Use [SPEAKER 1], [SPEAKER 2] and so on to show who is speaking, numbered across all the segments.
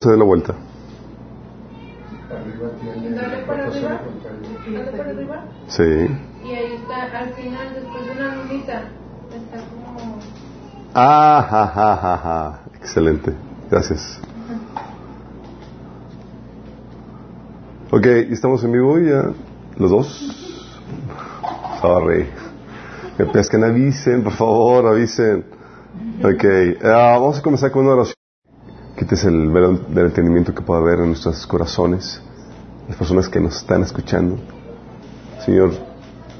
[SPEAKER 1] se dé la vuelta.
[SPEAKER 2] Dale para arriba. Dale para arriba.
[SPEAKER 1] Sí.
[SPEAKER 2] Y ahí está, al final, después de una lunita, está como...
[SPEAKER 1] Ah, ja, ja, ja, ja. Excelente. Gracias. Ok, ¿estamos en vivo ya? ¿Los dos? Sorry. Me pescan, avisen, por favor, avisen. Ok, ah, vamos a comenzar con una oración. Quites el velo del entendimiento que pueda haber en nuestros corazones, las personas que nos están escuchando. Señor,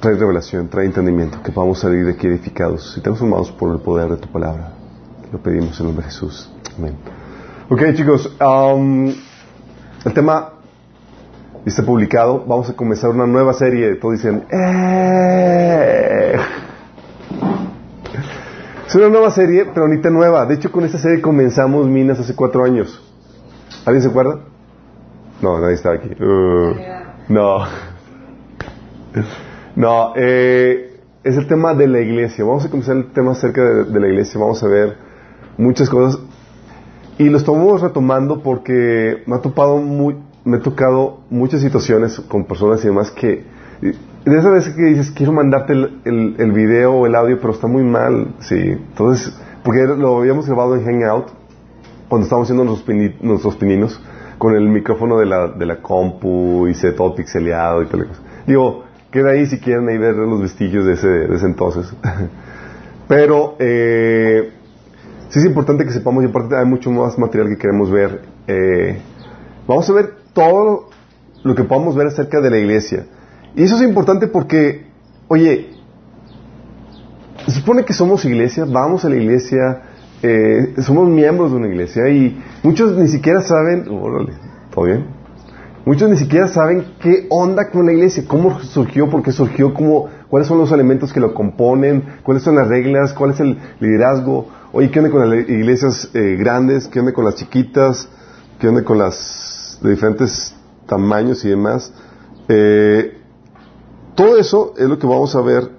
[SPEAKER 1] trae revelación, trae entendimiento, que podamos salir de aquí edificados y transformados por el poder de tu palabra. Lo pedimos en nombre de Jesús. Amén. Ok, chicos, um, el tema está publicado. Vamos a comenzar una nueva serie. Todos dicen, ¡eh! Es una nueva serie, pero ahorita nueva. De hecho, con esta serie comenzamos Minas hace cuatro años. ¿Alguien se acuerda? No, nadie estaba aquí. Uh, no. No, eh, es el tema de la iglesia. Vamos a comenzar el tema acerca de, la iglesia. Vamos a ver muchas cosas. Y lo estamos retomando porque me ha topado muy, tocado muchas situaciones con personas y demás que de esas veces que dices quiero mandarte el, el, el, video o el audio pero está muy mal sí. Entonces porque lo habíamos grabado en Hangout cuando estábamos haciendo nuestros, nuestros pininos con el micrófono de la, de la compu y se todo pixeleado y tal cosa. Digo queda ahí si quieren ahí ver los vestigios de ese, de ese entonces. Pero eh, sí es importante que sepamos y aparte hay mucho más material que queremos ver. Eh, vamos a ver todo lo que podamos ver acerca de la iglesia. Y eso es importante porque, oye, se supone que somos iglesia, vamos a la iglesia, eh, somos miembros de una iglesia y muchos ni siquiera saben, órale, ¿todo bien? Muchos ni siquiera saben qué onda con la iglesia, cómo surgió, por qué surgió, cómo, cuáles son los elementos que lo componen, cuáles son las reglas, cuál es el liderazgo. Oye, ¿qué onda con las iglesias eh, grandes? ¿Qué onda con las chiquitas? ¿Qué onda con las de diferentes tamaños y demás. Eh, todo eso es lo que vamos a ver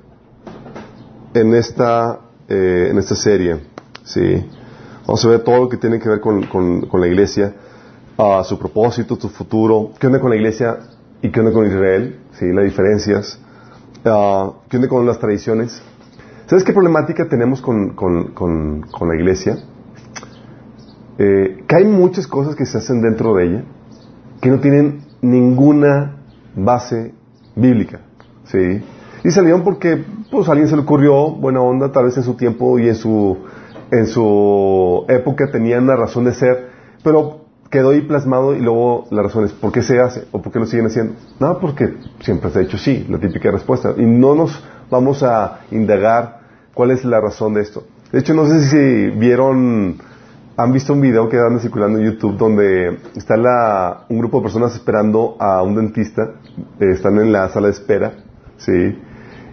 [SPEAKER 1] en esta, eh, en esta serie. ¿sí? Vamos a ver todo lo que tiene que ver con, con, la iglesia, uh, su propósito, su futuro, qué onda con la iglesia y qué onda con Israel, ¿sí? las diferencias, uh, qué onda con las tradiciones. ¿Sabes qué problemática tenemos con, con la iglesia? Eh, que hay muchas cosas que se hacen dentro de ella que no tienen ninguna base bíblica. ¿Sí? Y salieron porque pues, a alguien se le ocurrió, buena onda, tal vez en su tiempo y en su, en su época tenían una razón de ser, pero quedó ahí plasmado y luego la razón es ¿por qué se hace? ¿O por qué lo siguen haciendo? No, porque siempre se ha hecho sí, la típica respuesta. Y no nos vamos a indagar cuál es la razón de esto. De hecho, no sé si vieron han visto un video que anda circulando en YouTube donde está la, un grupo de personas esperando a un dentista, eh, están en la sala de espera, ¿sí?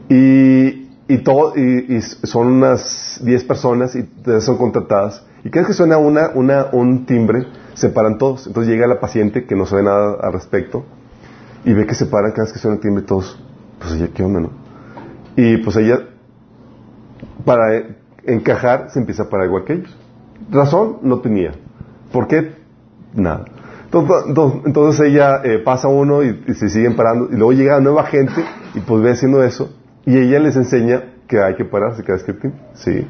[SPEAKER 1] Y, y, todo, y, y son unas 10 personas y son contratadas. Y cada vez que suena una, una, un timbre, se paran todos. Entonces llega la paciente que no sabe nada al respecto y ve que se paran cada vez que suena el timbre todos. Pues ella, ¿qué onda, no? Y pues ella, para encajar, se empieza a parar igual que ellos. Razón no tenía. ¿Por qué? Nada. Entonces, ella eh, pasa uno y, se siguen parando y luego llega nueva gente y pues ve haciendo eso y ella les enseña que hay que pararse cada vez que sí.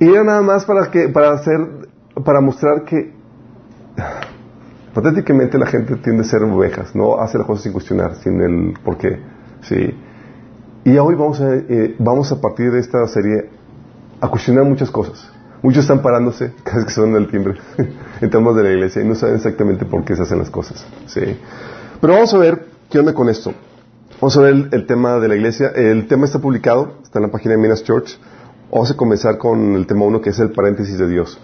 [SPEAKER 1] Y era nada más para que para hacer para mostrar que patéticamente la gente tiende a ser ovejas, no hace las cosas sin cuestionar, sin el por qué, sí. Y hoy vamos a eh, vamos a partir de esta serie a cuestionar muchas cosas. Muchos están parándose cada vez que suena el timbre en temas de la iglesia y no saben exactamente por qué se hacen las cosas. ¿sí? Pero vamos a ver qué onda con esto. Vamos a ver el, el, tema de la iglesia. El tema está publicado, está en la página de Minas Church. Vamos a comenzar con el tema 1 que es el paréntesis de Dios.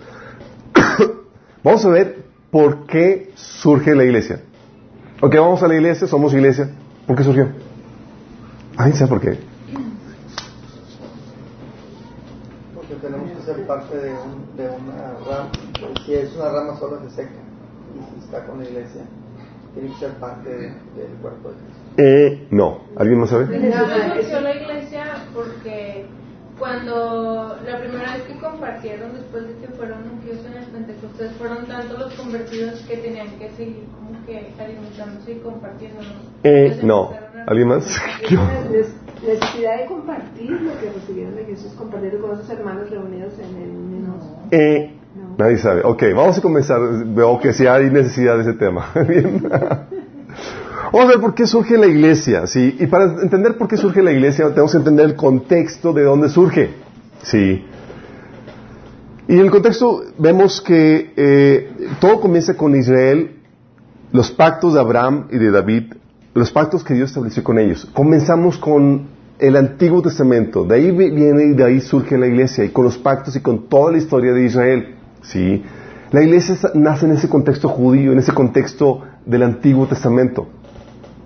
[SPEAKER 1] vamos a ver por qué surge la iglesia. Ok, vamos a la iglesia, somos iglesia. ¿Por qué surgió? ¿Alguien sabe por qué?
[SPEAKER 3] tenemos que ser parte de, un, de una rama. Si es una rama solo se seca. Y si está con la iglesia, tiene que ser parte de, del cuerpo de Cristo.
[SPEAKER 1] Eh, no. ¿Alguien más sabe?
[SPEAKER 2] La iglesia porque cuando la primera vez que compartieron, después de que fueron ungüidos en el Pentecostés, fueron tantos los convertidos que tenían que seguir como que alimentándose y compartiendo.
[SPEAKER 1] Eh, no. ¿Alguien más?
[SPEAKER 4] Necesidad de compartir lo que recibieron de Jesús, compartir con sus hermanos reunidos en el mismo.
[SPEAKER 1] Eh, Nadie sabe. Ok, vamos a comenzar. Veo que sí hay necesidad de ese tema. Vamos a ver por qué surge la iglesia, ¿sí? Y para entender por qué surge la iglesia, tenemos que entender el contexto de dónde surge, ¿sí? Y en el contexto vemos que eh, todo comienza con Israel, los pactos de Abraham y de David, los pactos que Dios estableció con ellos. Comenzamos con el Antiguo Testamento, de ahí viene y de ahí surge la iglesia, y con los pactos y con toda la historia de Israel, ¿sí? La iglesia nace en ese contexto judío, en ese contexto del Antiguo Testamento.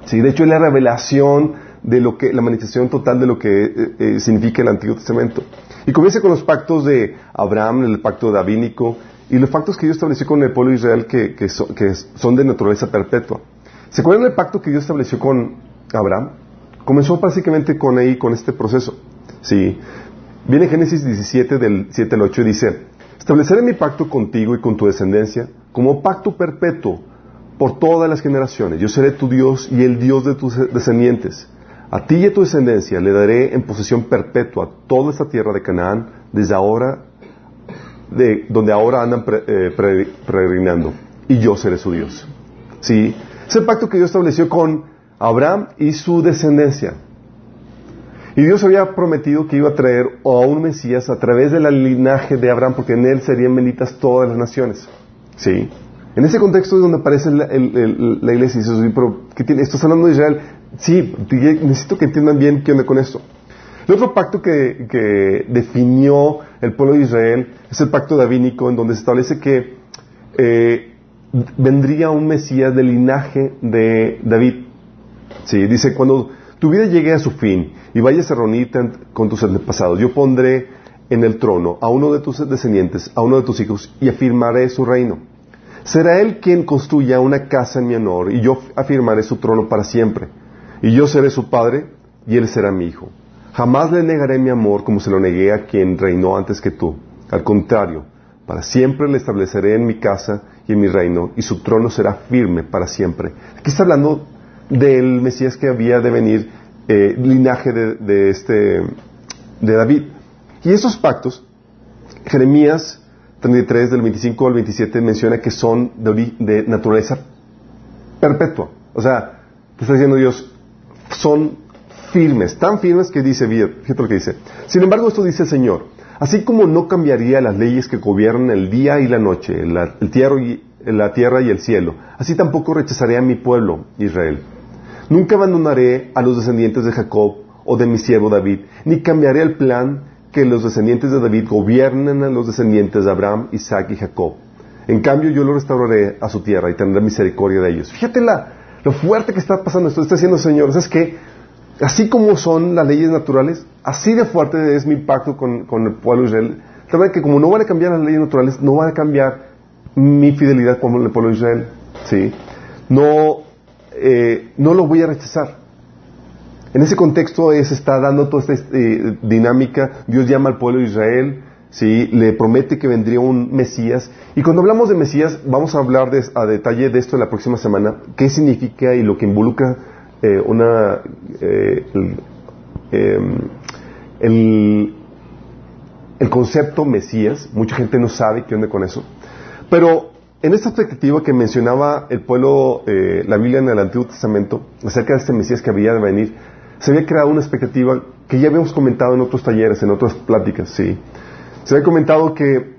[SPEAKER 1] Sí, de hecho es la revelación de lo que, la manifestación total de lo que eh, eh, significa el Antiguo Testamento. Y comienza con los pactos de Abraham, el pacto davínico, y los pactos que Dios estableció con el pueblo de Israel que, que, son de naturaleza perpetua. ¿Se acuerdan del pacto que Dios estableció con Abraham? Comenzó básicamente con ahí, con este proceso. Sí. Viene Génesis 17 del 7 al 8 y dice, estableceré mi pacto contigo y con tu descendencia como pacto perpetuo por todas las generaciones. Yo seré tu Dios y el Dios de tus descendientes. A ti y a tu descendencia le daré en posesión perpetua toda esta tierra de Canaán, desde ahora, de donde ahora andan eh, peregrinando, y yo seré su Dios. ¿Sí? Es el pacto que Dios estableció con Abraham y su descendencia. Y Dios había prometido que iba a traer a un Mesías a través del linaje de Abraham, porque en él serían benditas todas las naciones. ¿Sí? En ese contexto es donde aparece la, iglesia y dice, pero. ¿estás hablando de Israel? Sí, necesito que entiendan bien qué onda con esto. El otro pacto que, definió el pueblo de Israel es el pacto davínico, en donde se establece que eh, vendría un Mesías del linaje de David. Sí, dice, cuando tu vida llegue a su fin y vayas a reunirte con tus antepasados, yo pondré en el trono a uno de tus descendientes, a uno de tus hijos, y afirmaré su reino. Será Él quien construya una casa en mi honor, y yo afirmaré su trono para siempre. Y yo seré su padre, y Él será mi hijo. Jamás le negaré mi amor como se lo negué a quien reinó antes que tú. Al contrario, para siempre le estableceré en mi casa y en mi reino, y su trono será firme para siempre. Aquí está hablando del Mesías que había de venir, eh, linaje de, este, de David. Y esos pactos, Jeremías 33 del 25 al 27 menciona que son de, naturaleza perpetua. O sea, te está diciendo Dios, son firmes, tan firmes que dice, fíjate lo que dice. Sin embargo, esto dice el Señor, así como no cambiaría las leyes que gobiernan el día y la noche, el tierra y, la tierra y el cielo, así tampoco rechazaré a mi pueblo, Israel. Nunca abandonaré a los descendientes de Jacob o de mi siervo David, ni cambiaré el plan que los descendientes de David gobiernen a los descendientes de Abraham, Isaac y Jacob. En cambio, yo lo restauraré a su tierra y tendré misericordia de ellos. Fíjate la, lo fuerte que está pasando esto. Está diciendo, Señor, es que así como son las leyes naturales, así de fuerte es mi pacto con, el pueblo de Israel. Que como no van a cambiar las leyes naturales, no van a cambiar mi fidelidad con el pueblo de Israel. ¿sí? No, eh, no lo voy a rechazar. En ese contexto se está dando toda esta eh, dinámica. Dios llama al pueblo de Israel, ¿sí? le promete que vendría un Mesías. Y cuando hablamos de Mesías, vamos a hablar a detalle de esto la próxima semana, qué significa y lo que involucra eh, una, eh, em, el, el, concepto Mesías. Mucha gente no sabe qué onda con eso. Pero en esta expectativa que mencionaba el pueblo, la Biblia en el Antiguo Testamento, acerca de este Mesías que había de venir, se había creado una expectativa que ya habíamos comentado en otros talleres, en otras pláticas, sí. Se había comentado que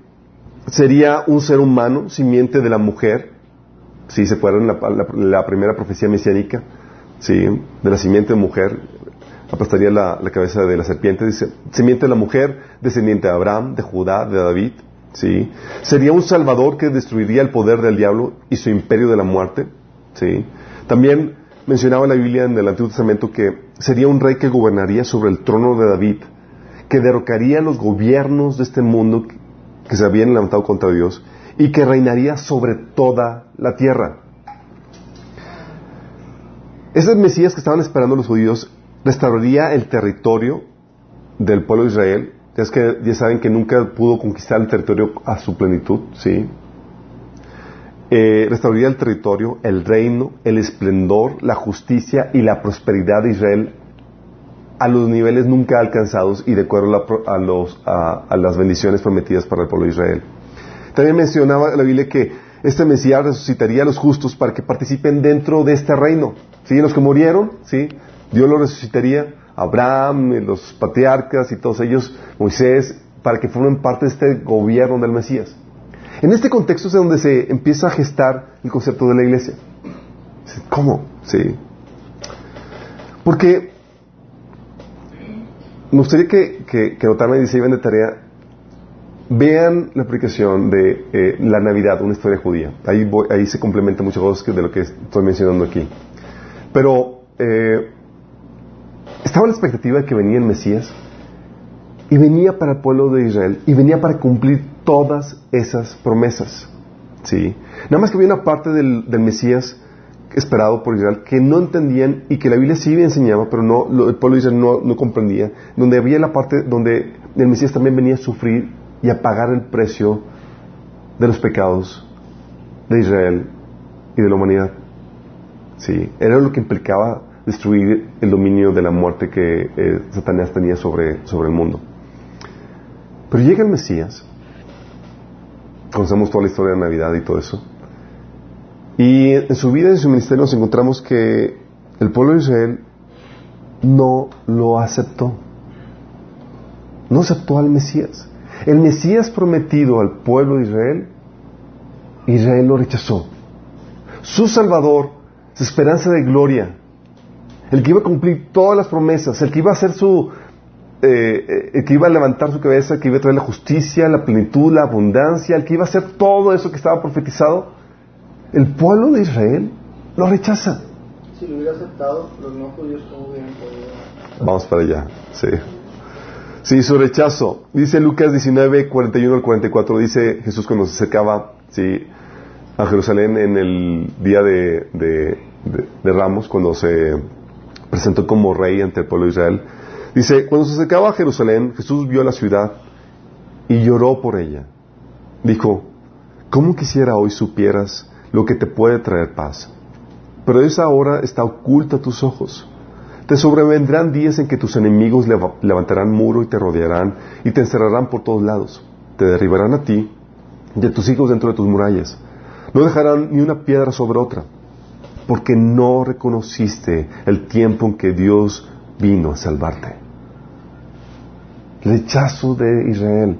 [SPEAKER 1] sería un ser humano, simiente de la mujer, si se acuerdan la, la, primera profecía mesiánica, sí, de la simiente de mujer, aplastaría la, cabeza de la serpiente, dice, simiente de la mujer, descendiente de Abraham, de Judá, de David, sí. Sería un salvador que destruiría el poder del diablo y su imperio de la muerte, sí. También mencionaba la Biblia en el Antiguo Testamento que sería un rey que gobernaría sobre el trono de David, que derrocaría los gobiernos de este mundo que se habían levantado contra Dios y que reinaría sobre toda la tierra. Ese Mesías que estaban esperando los judíos restauraría el territorio del pueblo de Israel es que ya saben que nunca pudo conquistar el territorio a su plenitud, ¿sí? Eh, restauraría el territorio, el reino, el esplendor, la justicia y la prosperidad de Israel a los niveles nunca alcanzados y de acuerdo a, a, las bendiciones prometidas para el pueblo de Israel. También mencionaba la Biblia que este Mesías resucitaría a los justos para que participen dentro de este reino. ¿Sí? Los que murieron, ¿sí? Dios los resucitaría, Abraham, los patriarcas y todos ellos, Moisés, para que formen parte de este gobierno del Mesías. En este contexto es donde se empieza a gestar el concepto de la iglesia. ¿Cómo? Sí. Porque me gustaría que, que, notaran y se de tarea, vean la aplicación de eh, la Navidad, una historia judía. Ahí, ahí se complementa muchas cosas de lo que estoy mencionando aquí. Pero eh, estaba la expectativa de que venía el Mesías y venía para el pueblo de Israel y venía para cumplir todas esas promesas. ¿sí? Nada más que había una parte del, Mesías esperado por Israel que no entendían y que la Biblia sí enseñaba, pero no, el pueblo de Israel no, comprendía, donde había la parte donde el Mesías también venía a sufrir y a pagar el precio de los pecados de Israel y de la humanidad. Sí, era lo que implicaba destruir el dominio de la muerte que eh, Satanás tenía sobre, sobre el mundo. Pero llega el Mesías, conocemos toda la historia de Navidad y todo eso, y en su vida y en su ministerio nos encontramos que el pueblo de Israel no lo aceptó. No aceptó al Mesías. El Mesías prometido al pueblo de Israel, Israel lo rechazó. Su Salvador, su esperanza de gloria, el que iba a cumplir todas las promesas, el que iba a hacer su, eh, eh, el que iba a levantar su cabeza, el que iba a traer la justicia, la plenitud, la abundancia, el que iba a hacer todo eso que estaba profetizado, el pueblo de Israel lo rechaza.
[SPEAKER 3] Si lo hubiera aceptado, los no judíos, ¿cómo hubieran podido?
[SPEAKER 1] Vamos para allá, sí. Sí, su rechazo. Dice Lucas 19, 41 al 44, dice Jesús cuando se acercaba sí, a Jerusalén en el día de, de, Ramos, cuando se presentó como rey ante el pueblo de Israel. Dice, cuando se acercaba a Jerusalén, Jesús vio la ciudad y lloró por ella. Dijo, ¿cómo quisiera hoy supieras lo que te puede traer paz. Pero esa hora está oculta a tus ojos. Te sobrevendrán días en que tus enemigos levantarán muro y te rodearán y te encerrarán por todos lados. Te derribarán a ti y a tus hijos dentro de tus murallas. No dejarán ni una piedra sobre otra, porque no reconociste el tiempo en que Dios vino a salvarte. Rechazo de Israel.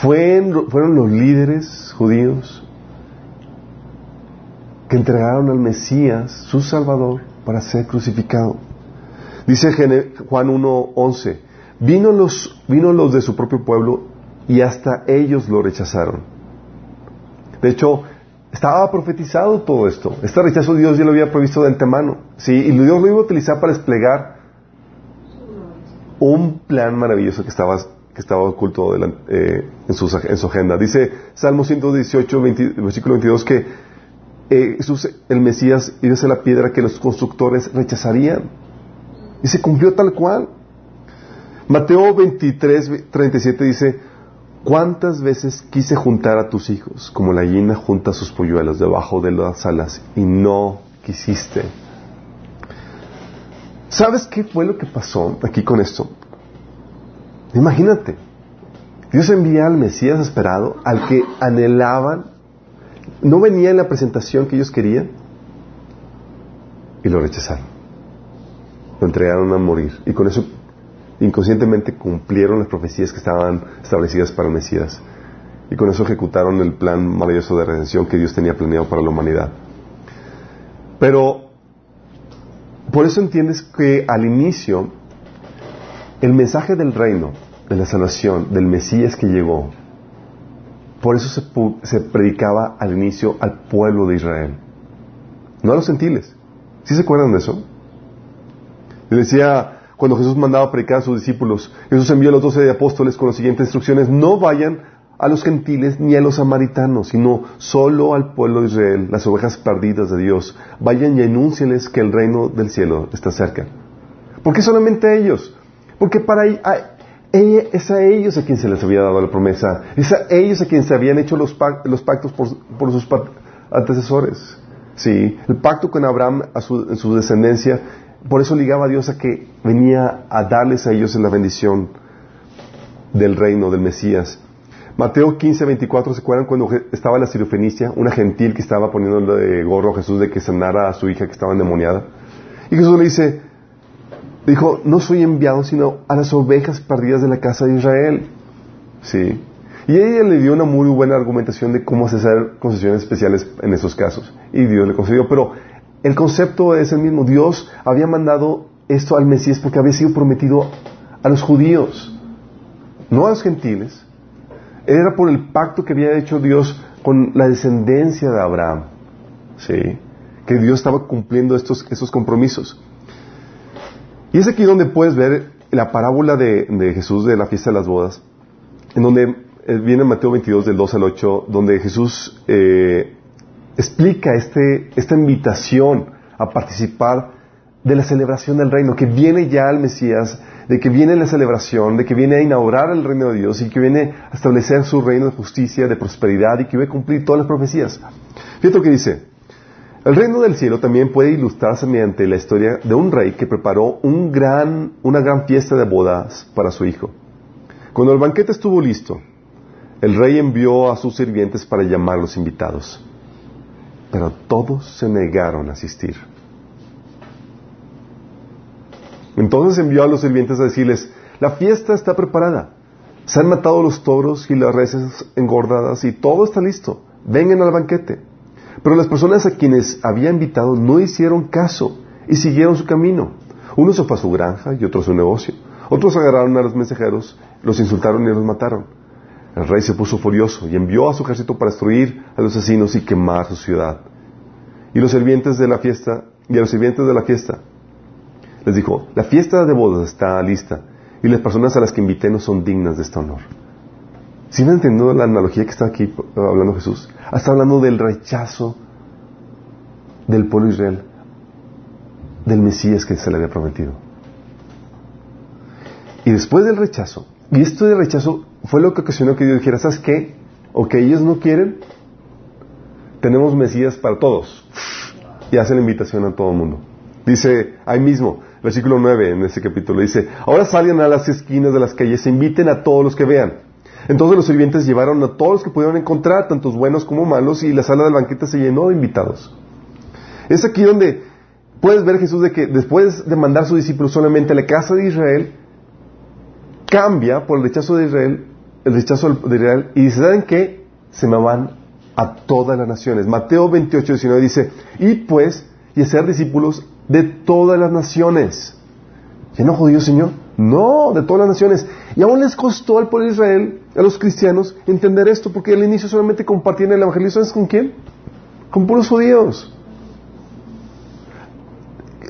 [SPEAKER 1] fueron los líderes judíos que entregaron al Mesías, su Salvador, para ser crucificado. Dice Juan 1.11, vino los, vino los de su propio pueblo y hasta ellos lo rechazaron. De hecho, estaba profetizado todo esto. Este rechazo Dios ya lo había previsto de antemano. ¿sí? Y Dios lo iba a utilizar para desplegar un plan maravilloso que estaba, que estaba oculto eh, en, su, en, su, agenda. Dice Salmo 118, versículo 22 que eh, Jesús, el Mesías, iba a ser la piedra que los constructores rechazarían. Y se cumplió tal cual. Mateo 23, 37 dice, ¿cuántas veces quise juntar a tus hijos como la gallina junta sus polluelos debajo de las alas y no quisiste? ¿Sabes qué fue lo que pasó aquí con esto? Imagínate, Dios envía al Mesías esperado, al que anhelaban no venía en la presentación que ellos querían y lo rechazaron. Lo entregaron a morir y con eso inconscientemente cumplieron las profecías que estaban establecidas para el Mesías y con eso ejecutaron el plan maravilloso de redención que Dios tenía planeado para la humanidad. Pero por eso entiendes que al inicio el mensaje del reino, de la salvación, del Mesías que llegó, por eso se, predicaba al inicio al pueblo de Israel, no a los gentiles. ¿Sí se acuerdan de eso? Le decía, cuando Jesús mandaba a predicar a sus discípulos, Jesús envió a los doce apóstoles con las siguientes instrucciones, no vayan a los gentiles ni a los samaritanos, sino solo al pueblo de Israel, las ovejas perdidas de Dios. Vayan y anúncienles que el reino del cielo está cerca. ¿Por qué solamente a ellos? Porque para es a ellos a quien se les había dado la promesa. Es a ellos a quien se habían hecho los, pactos por, sus antecesores. Sí, el pacto con Abraham a en su descendencia, por eso ligaba a Dios a que venía a darles a ellos la bendición del reino del Mesías. Mateo 15, 24, ¿se acuerdan cuando estaba la sirofenicia, una gentil que estaba poniéndole de gorro a Jesús de que sanara a su hija que estaba endemoniada? Y Jesús le dice, dijo, no soy enviado sino a las ovejas perdidas de la casa de Israel. Sí. Y ella le dio una muy buena argumentación de cómo hacer concesiones especiales en esos casos. Y Dios le concedió. Pero el concepto es el mismo. Dios había mandado esto al Mesías porque había sido prometido a los judíos, no a los gentiles. Era por el pacto que había hecho Dios con la descendencia de Abraham. Sí. Que Dios estaba cumpliendo estos, compromisos. Y es aquí donde puedes ver la parábola de, Jesús de la fiesta de las bodas, en donde eh, viene Mateo 22 del 2 al 8, donde Jesús eh, explica este, esta invitación a participar de la celebración del reino, que viene ya el Mesías, de que viene la celebración, de que viene a inaugurar el reino de Dios y que viene a establecer su reino de justicia, de prosperidad y que va a cumplir todas las profecías. Fíjate lo que dice. El reino del cielo también puede ilustrarse mediante la historia de un rey que preparó un gran, una gran fiesta de bodas para su hijo. Cuando el banquete estuvo listo, el rey envió a sus sirvientes para llamar a los invitados, pero todos se negaron a asistir. Entonces envió a los sirvientes a decirles, la fiesta está preparada, se han matado los toros y las reses engordadas y todo está listo, vengan al banquete. Pero las personas a quienes había invitado no hicieron caso y siguieron su camino. Uno se fue a su granja y otro a su negocio. Otros agarraron a los mensajeros, los insultaron y los mataron. El rey se puso furioso y envió a su ejército para destruir a los asesinos y quemar su ciudad. Y los sirvientes de la fiesta, y a los sirvientes de la fiesta, les dijo, la fiesta de bodas está lista y las personas a las que invité no son dignas de este honor. ¿Sí me entendiendo la analogía que está aquí hablando Jesús? Está hablando del rechazo del pueblo Israel, del Mesías que se le había prometido. Y después del rechazo, y esto de rechazo fue lo que ocasionó que Dios dijera, ¿sabes qué? O que ellos no quieren, tenemos Mesías para todos. Y hace la invitación a todo el mundo. Dice ahí mismo, versículo 9 en ese capítulo, dice, ahora salgan a las esquinas de las calles e inviten a todos los que vean. Entonces los sirvientes llevaron a todos los que pudieron encontrar, tantos buenos como malos, y la sala del banquete se llenó de invitados. Es aquí donde puedes ver Jesús de que después de mandar a sus discípulos solamente a la casa de Israel, cambia por el rechazo de Israel, el rechazo de Israel, y dice, ¿saben qué? Se me van a todas las naciones. Mateo 28, 19 dice, y pues, y ser discípulos de todas las naciones. ¿Ya no judío, Señor? No, de todas las naciones. Y aún les costó al pueblo de Israel, a los cristianos, entender esto, porque al inicio solamente compartían el evangelio. ¿Sabes con quién? Con puros judíos.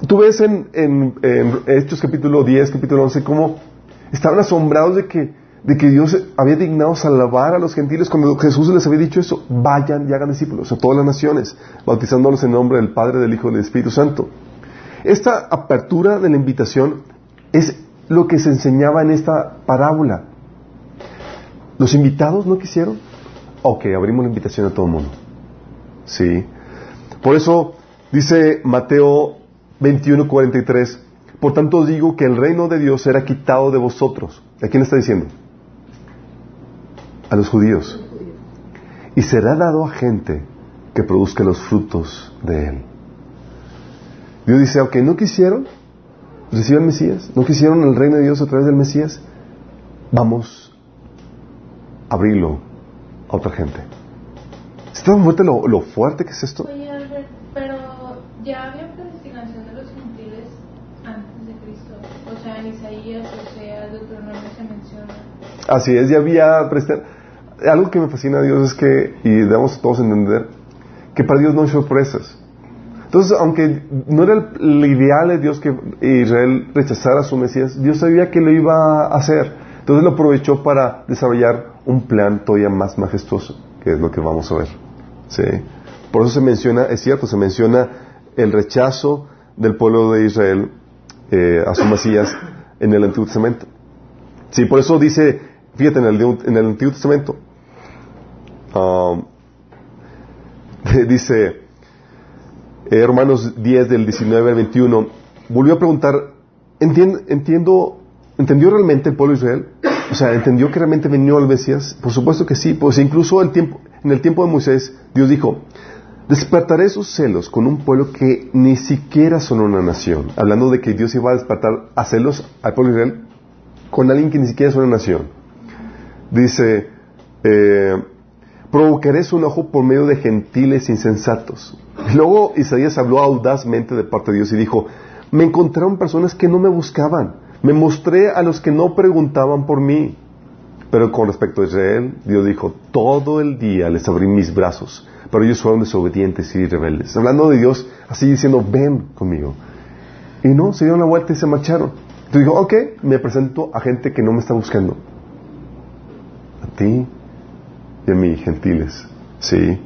[SPEAKER 1] Tú ves en, en, Hechos capítulo 10, capítulo 11, cómo estaban asombrados de que, de que Dios había dignado salvar a los gentiles cuando Jesús les había dicho eso, vayan y hagan discípulos a todas las naciones, bautizándolos en nombre del Padre, del Hijo y del Espíritu Santo. Esta apertura de la invitación es lo que se enseñaba en esta parábola. ¿Los invitados no quisieron? Ok, abrimos la invitación a todo el mundo. Sí. Por eso dice Mateo 21:43, por tanto digo que el reino de Dios será quitado de vosotros. ¿A quién está diciendo? A los judíos. Y será dado a gente que produzca los frutos de él. Dios dice, ok, no quisieron, reciban el Mesías, no quisieron el reino de Dios a través del Mesías, vamos a abrirlo a otra gente. ¿Está tan fuerte lo, lo, fuerte que es esto?
[SPEAKER 2] Oye, Albert, pero ya había predestinación de los gentiles antes de Cristo. O sea, en Isaías, o sea, Deuteronomio se menciona.
[SPEAKER 1] Así es, ya había Algo que me fascina a Dios es que, y debemos todos entender, que para Dios no hay sorpresas. Entonces, aunque no era el, ideal de Dios que Israel rechazara a su Mesías, Dios sabía que lo iba a hacer. Entonces lo aprovechó para desarrollar un plan todavía más majestuoso, que es lo que vamos a ver. ¿Sí? Por eso se menciona, es cierto, se menciona el rechazo del pueblo de Israel eh, a su Mesías en el Antiguo Testamento. Sí, por eso dice, fíjate, en el, Antiguo Testamento, um, dice, eh, Romanos 10 del 19 al 21, volvió a preguntar, entiendo, ¿entendió realmente el pueblo de Israel? O sea, ¿entendió que realmente venió el Mesías? Por supuesto que sí, pues incluso el tiempo, en el tiempo de Moisés, Dios dijo, despertaré sus celos con un pueblo que ni siquiera son una nación. Hablando de que Dios iba a despertar a celos al pueblo de Israel con alguien que ni siquiera es una nación. Dice, eh, provocaré su enojo por medio de gentiles insensatos. Luego Isaías habló audazmente de parte de Dios y dijo, me encontraron personas que no me buscaban, me mostré a los que no preguntaban por mí. Pero con respecto a Israel, Dios dijo, todo el día les abrí mis brazos, pero ellos fueron desobedientes y rebeldes. Hablando de Dios, así diciendo, ven conmigo. Y no, se dieron la vuelta y se marcharon. Entonces dijo, ok, me presento a gente que no me está buscando. Ti y a mí, gentiles. Sí.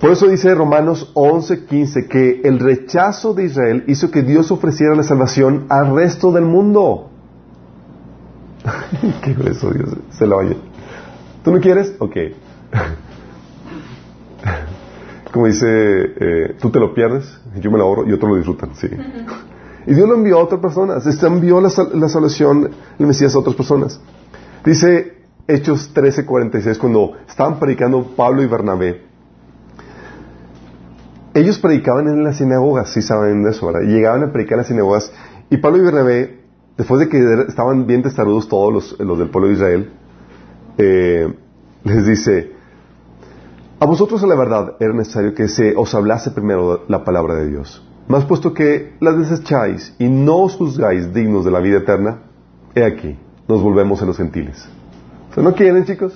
[SPEAKER 1] Por eso dice Romanos 11:15 que el rechazo de Israel hizo que Dios ofreciera la salvación al resto del mundo. Qué grueso Dios, se lo oye. ¿Tú no quieres? Ok. Como dice, eh, tú te lo pierdes, yo me lo ahorro y otros lo disfrutan. Sí. Y Dios lo envió a otras personas. Este envió la, la salvación, el Mesías a otras personas. Dice Hechos 13:46, cuando estaban predicando Pablo y Bernabé, ellos predicaban en las sinagogas, si saben de eso, ¿verdad? llegaban a predicar en las sinagogas. Y Pablo y Bernabé, después de que estaban bien testarudos todos los, los del pueblo de Israel, eh, les dice, a vosotros a la verdad era necesario que se os hablase primero la palabra de Dios. Más puesto que la desecháis y no os juzgáis dignos de la vida eterna, he aquí, nos volvemos a los gentiles. ¿No quieren, chicos?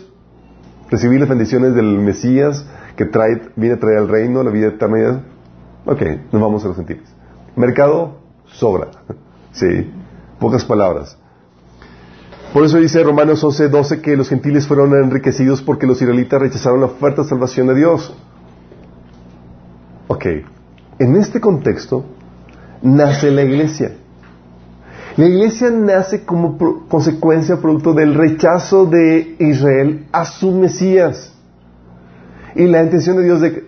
[SPEAKER 1] Recibir las bendiciones del Mesías, que trae, viene a traer al reino, la vida eterna. Ok, nos vamos a los gentiles. Mercado, sobra. Sí, pocas palabras. Por eso dice Romanos 11, 12 que los gentiles fueron enriquecidos porque los israelitas rechazaron la oferta de salvación de Dios. Ok, en este contexto nace la iglesia. La iglesia nace como consecuencia, producto del rechazo de Israel a su Mesías. Y la intención de Dios de que,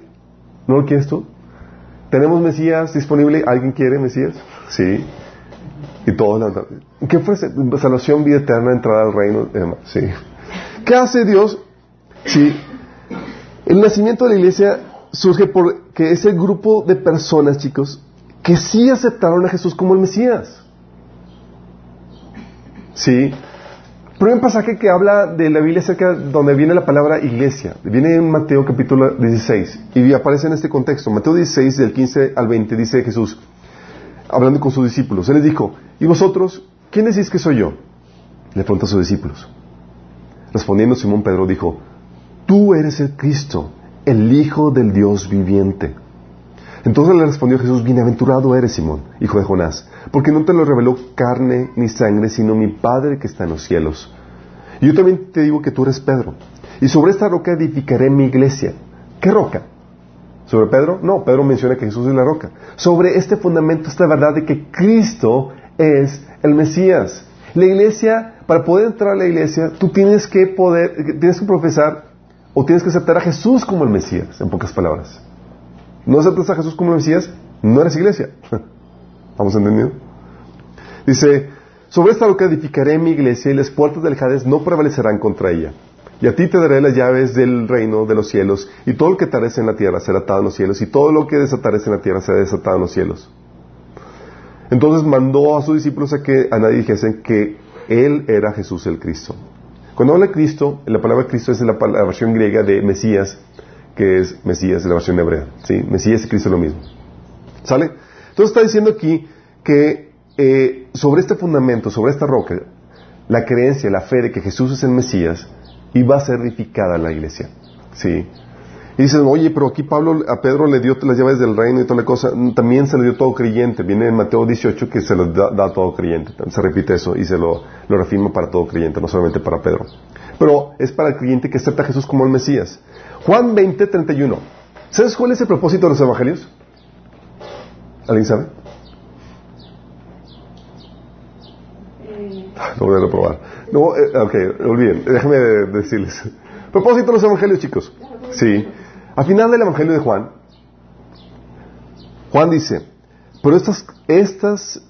[SPEAKER 1] ¿no lo quieres tú? ¿Tenemos Mesías disponible? ¿Alguien quiere Mesías? Sí. Y todos ¿Qué ofrece? Salvación, vida eterna, entrada al reino. Sí. ¿Qué hace Dios? Sí. El nacimiento de la iglesia surge porque es el grupo de personas, chicos, que sí aceptaron a Jesús como el Mesías. Sí. Primer pasaje que habla de la Biblia acerca donde viene la palabra iglesia. Viene en Mateo capítulo 16 y aparece en este contexto. Mateo 16 del 15 al 20 dice Jesús, hablando con sus discípulos, Él les dijo, ¿y vosotros quién decís que soy yo? Le pregunta a sus discípulos. Respondiendo Simón Pedro dijo, tú eres el Cristo, el Hijo del Dios viviente. Entonces le respondió Jesús, bienaventurado eres Simón, hijo de Jonás, porque no te lo reveló carne ni sangre, sino mi Padre que está en los cielos. Y yo también te digo que tú eres Pedro, y sobre esta roca edificaré mi iglesia. ¿Qué roca? ¿Sobre Pedro? No, Pedro menciona que Jesús es la roca. Sobre este fundamento esta verdad de que Cristo es el Mesías. La iglesia, para poder entrar a la iglesia, tú tienes que poder, tienes que profesar o tienes que aceptar a Jesús como el Mesías, en pocas palabras no aceptas a Jesús como Mesías, no eres iglesia. ¿Vamos entendiendo? Dice, sobre esta roca edificaré mi iglesia y las puertas del Hades no prevalecerán contra ella. Y a ti te daré las llaves del reino de los cielos, y todo lo que atares en la tierra será atado en los cielos, y todo lo que desatares en la tierra será desatado en los cielos. Entonces mandó a sus discípulos a que a nadie dijesen que Él era Jesús el Cristo. Cuando habla Cristo, la palabra Cristo es la, la versión griega de Mesías, que es Mesías, la versión hebrea. ¿sí? Mesías y Cristo es lo mismo. ¿Sale? Entonces está diciendo aquí que eh, sobre este fundamento, sobre esta roca, la creencia, la fe de que Jesús es el Mesías, iba a ser edificada la iglesia. ¿Sí? Y dicen, oye, pero aquí Pablo a Pedro le dio las llaves del reino y toda la cosa. También se le dio todo creyente. Viene en Mateo 18 que se lo da, a todo creyente. Se repite eso y se lo, lo reafirma para todo creyente, no solamente para Pedro. Pero es para el creyente que acepta a Jesús como el Mesías. Juan 20, 31. ¿Sabes cuál es el propósito de los evangelios? ¿Alguien sabe?
[SPEAKER 4] Eh,
[SPEAKER 1] Lo voy a reprobar. No, eh, ok, olviden, déjenme decirles. Propósito de los evangelios, chicos. Sí. Al final del evangelio de Juan, Juan dice, pero estas, estas,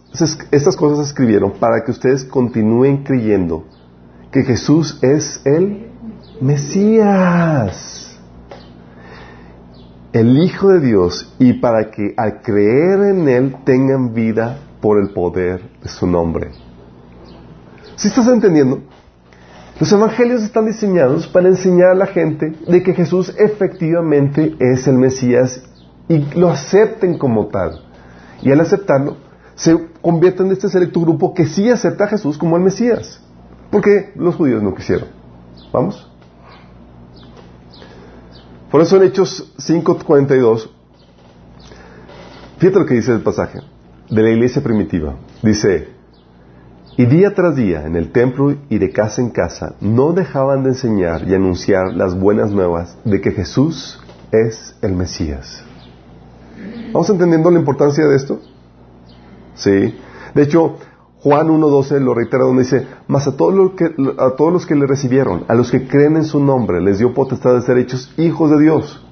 [SPEAKER 1] estas cosas se escribieron para que ustedes continúen creyendo que Jesús es el Mesías, el Hijo de Dios, y para que al creer en Él tengan vida por el poder de su nombre. ¿Sí estás entendiendo? Los evangelios están diseñados para enseñar a la gente de que Jesús efectivamente es el Mesías y lo acepten como tal. Y al aceptarlo, se convierten en este selecto grupo que sí acepta a Jesús como el Mesías. Porque los judíos no quisieron. ¿Vamos? Por eso en Hechos 5.42, fíjate lo que dice el pasaje de la iglesia primitiva. Dice, y día tras día en el templo y de casa en casa no dejaban de enseñar y anunciar las buenas nuevas de que Jesús es el Mesías. ¿Vamos entendiendo la importancia de esto? Sí. De hecho, Juan 1.12 lo reitera donde dice, mas a todos, los que, a todos los que le recibieron, a los que creen en su nombre, les dio potestad de ser hechos hijos de Dios.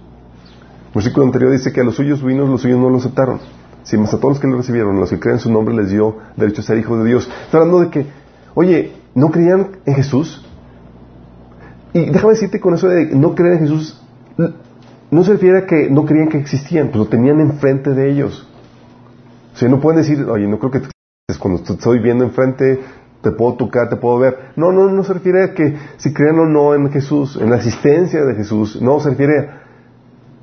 [SPEAKER 1] Versículo anterior dice que a los suyos vino, los suyos no lo aceptaron. Sí, más a todos los que le recibieron, a los que creen en su nombre, les dio derecho a ser hijos de Dios. Está hablando de que, oye, ¿no creían en Jesús? Y déjame decirte con eso de no creer en Jesús, no se refiere a que no creían que existían, pues lo tenían enfrente de ellos. O sea, no pueden decir, oye, no creo que cuando te estoy viendo enfrente, te puedo tocar, te puedo ver. No, no, no se refiere a que si creían o no en Jesús, en la existencia de Jesús. No, se refiere a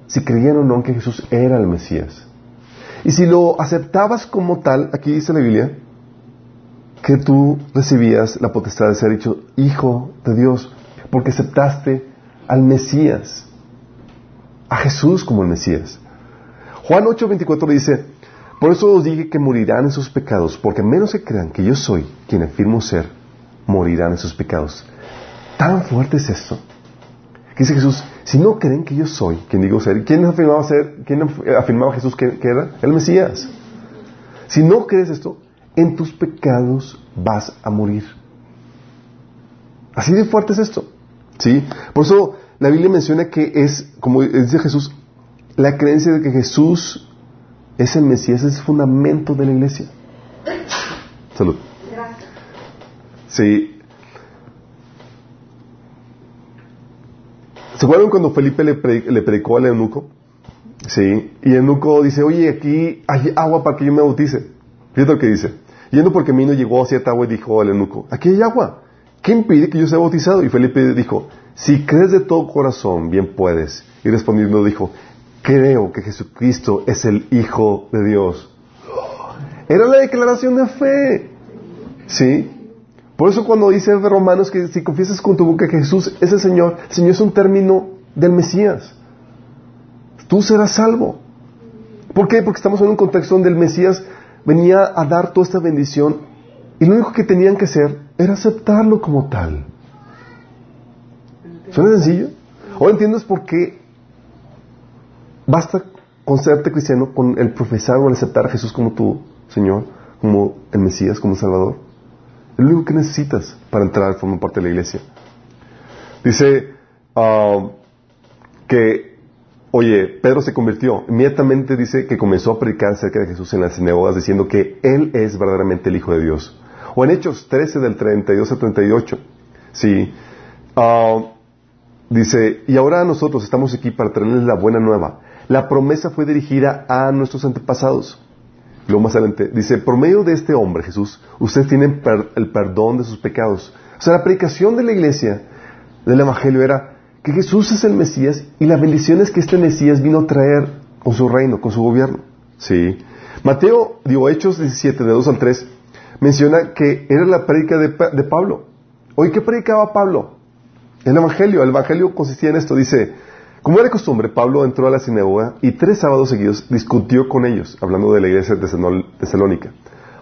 [SPEAKER 1] si creían o no que Jesús era el Mesías. Y si lo aceptabas como tal, aquí dice la Biblia, que tú recibías la potestad de ser hecho hijo de Dios, porque aceptaste al Mesías, a Jesús como el Mesías. Juan 8:24 dice, por eso os dije que morirán en sus pecados, porque menos que crean que yo soy quien afirmo ser, morirán en sus pecados. Tan fuerte es esto, dice Jesús, si no creen que yo soy quien digo ser, ¿quién afirmaba ser? ¿Quién afirmaba Jesús que, que era? El Mesías. Si no crees esto, en tus pecados vas a morir. Así de fuerte es esto. ¿Sí? Por eso la Biblia menciona que es, como dice Jesús, la creencia de que Jesús es el Mesías, es el fundamento de la iglesia. Salud. Sí. ¿Se acuerdan cuando Felipe le, predicó al eunuco? Sí. Y el eunuco dice, oye, aquí hay agua para que yo me bautice. Fíjate lo que dice. Yendo porque mí no llegó a cierta agua y dijo al eunuco, aquí hay agua. ¿Qué impide que yo sea bautizado? Y Felipe dijo, si crees de todo corazón, bien puedes. Y respondiendo dijo, creo que Jesucristo es el Hijo de Dios. Era la declaración de fe. ¿Sí? Por eso cuando dice Romanos que si confiesas con tu boca que Jesús es el Señor, el Señor es un término del Mesías. Tú serás salvo. ¿Por qué? Porque estamos en un contexto donde el Mesías venía a dar toda esta bendición y lo único que tenían que hacer era aceptarlo como tal. ¿Suena sencillo? Ahora entiendes por qué basta con serte cristiano, con el profesar o el aceptar a Jesús como tu Señor, como el Mesías, como Salvador. Es lo único que necesitas para entrar a formar parte de la iglesia. Dice ah, que, oye, Pedro se convirtió. Inmediatamente dice que comenzó a predicar acerca de Jesús en las sinagogas diciendo que Él es verdaderamente el Hijo de Dios. O en Hechos 13 del 32 al 38. Sí. Ah, dice, y ahora nosotros estamos aquí para traerles la buena nueva. La promesa fue dirigida a nuestros antepasados. Luego más adelante dice, por medio de este hombre, Jesús, ustedes tienen el perdón de sus pecados. O sea, la predicación de la iglesia, del Evangelio, era que Jesús es el Mesías y las bendiciones que este Mesías vino a traer con su reino, con su gobierno. Sí. Mateo, digo, Hechos 17, de 2 al 3, menciona que era la prédica de, de Pablo. Hoy, ¿qué predicaba Pablo? El Evangelio. El Evangelio consistía en esto. Dice, como era costumbre, Pablo entró a la sinagoga y tres sábados seguidos discutió con ellos, hablando de la iglesia de Tesalónica.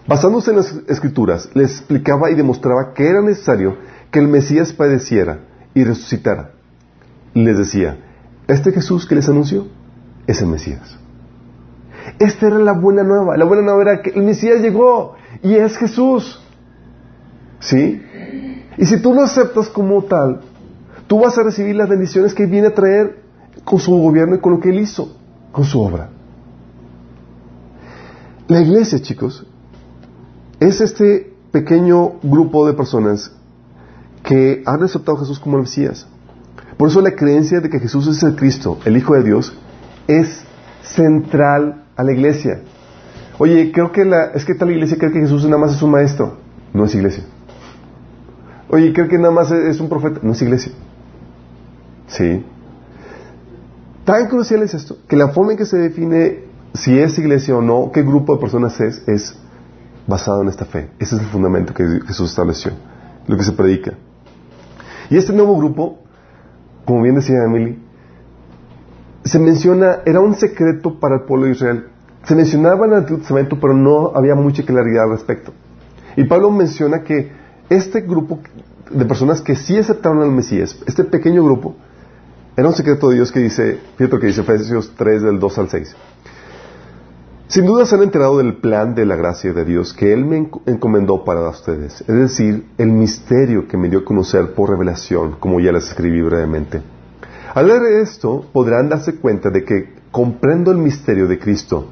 [SPEAKER 1] Basándose en las escrituras, les explicaba y demostraba que era necesario que el Mesías padeciera y resucitara. Les decía, este Jesús que les anunció es el Mesías. Esta era la buena nueva. La buena nueva era que el Mesías llegó y es Jesús. ¿Sí? Y si tú lo aceptas como tal, tú vas a recibir las bendiciones que viene a traer con su gobierno y con lo que él hizo, con su obra. La iglesia, chicos, es este pequeño grupo de personas que han aceptado a Jesús como el Mesías. Por eso la creencia de que Jesús es el Cristo, el Hijo de Dios, es central a la iglesia. Oye, creo que la, es que tal iglesia cree que Jesús nada más es un maestro. No es iglesia. Oye, creo que nada más es un profeta. No es iglesia. Sí. Tan crucial es esto, que la forma en que se define si es iglesia o no, qué grupo de personas es, es basado en esta fe. Ese es el fundamento que Jesús estableció, lo que se predica. Y este nuevo grupo, como bien decía Emily, se menciona, era un secreto para el pueblo de Israel. Se mencionaba en el Antiguo Testamento, pero no había mucha claridad al respecto. Y Pablo menciona que este grupo de personas que sí aceptaron al Mesías, este pequeño grupo, era un secreto de Dios que dice, fíjate que dice Efesios 3 del 2 al 6. Sin duda se han enterado del plan de la gracia de Dios que Él me encomendó para ustedes, es decir, el misterio que me dio a conocer por revelación, como ya les escribí brevemente. Al leer esto, podrán darse cuenta de que comprendo el misterio de Cristo.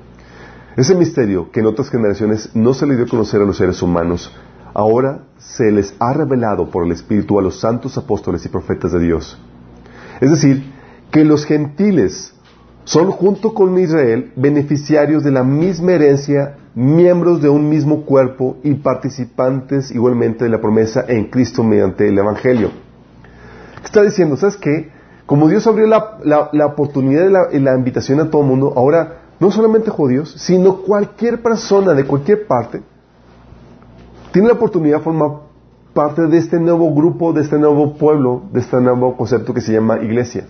[SPEAKER 1] Ese misterio que en otras generaciones no se le dio a conocer a los seres humanos, ahora se les ha revelado por el Espíritu a los santos apóstoles y profetas de Dios. Es decir, que los gentiles son junto con Israel beneficiarios de la misma herencia, miembros de un mismo cuerpo y participantes igualmente de la promesa en Cristo mediante el Evangelio. Está diciendo, ¿sabes qué? Como Dios abrió la, oportunidad y la, invitación a todo el mundo, ahora no solamente judíos, sino cualquier persona de cualquier parte tiene la oportunidad de formar parte de este nuevo grupo, de este nuevo pueblo, de este nuevo concepto que se llama iglesia.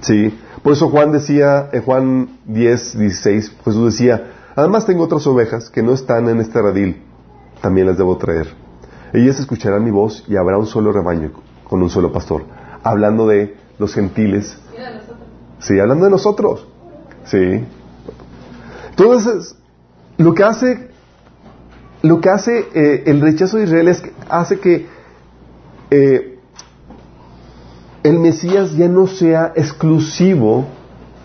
[SPEAKER 1] Sí, por eso Juan decía, en Juan 10, 16, Jesús decía, además tengo otras ovejas que no están en este radil, también las debo traer. Ellas escucharán mi voz y habrá un solo rebaño con un solo pastor. Hablando de los gentiles. Sí, hablando de nosotros. Sí. Entonces, lo que hace, lo que hace eh, el rechazo de Israel es que hace que eh, el Mesías ya no sea exclusivo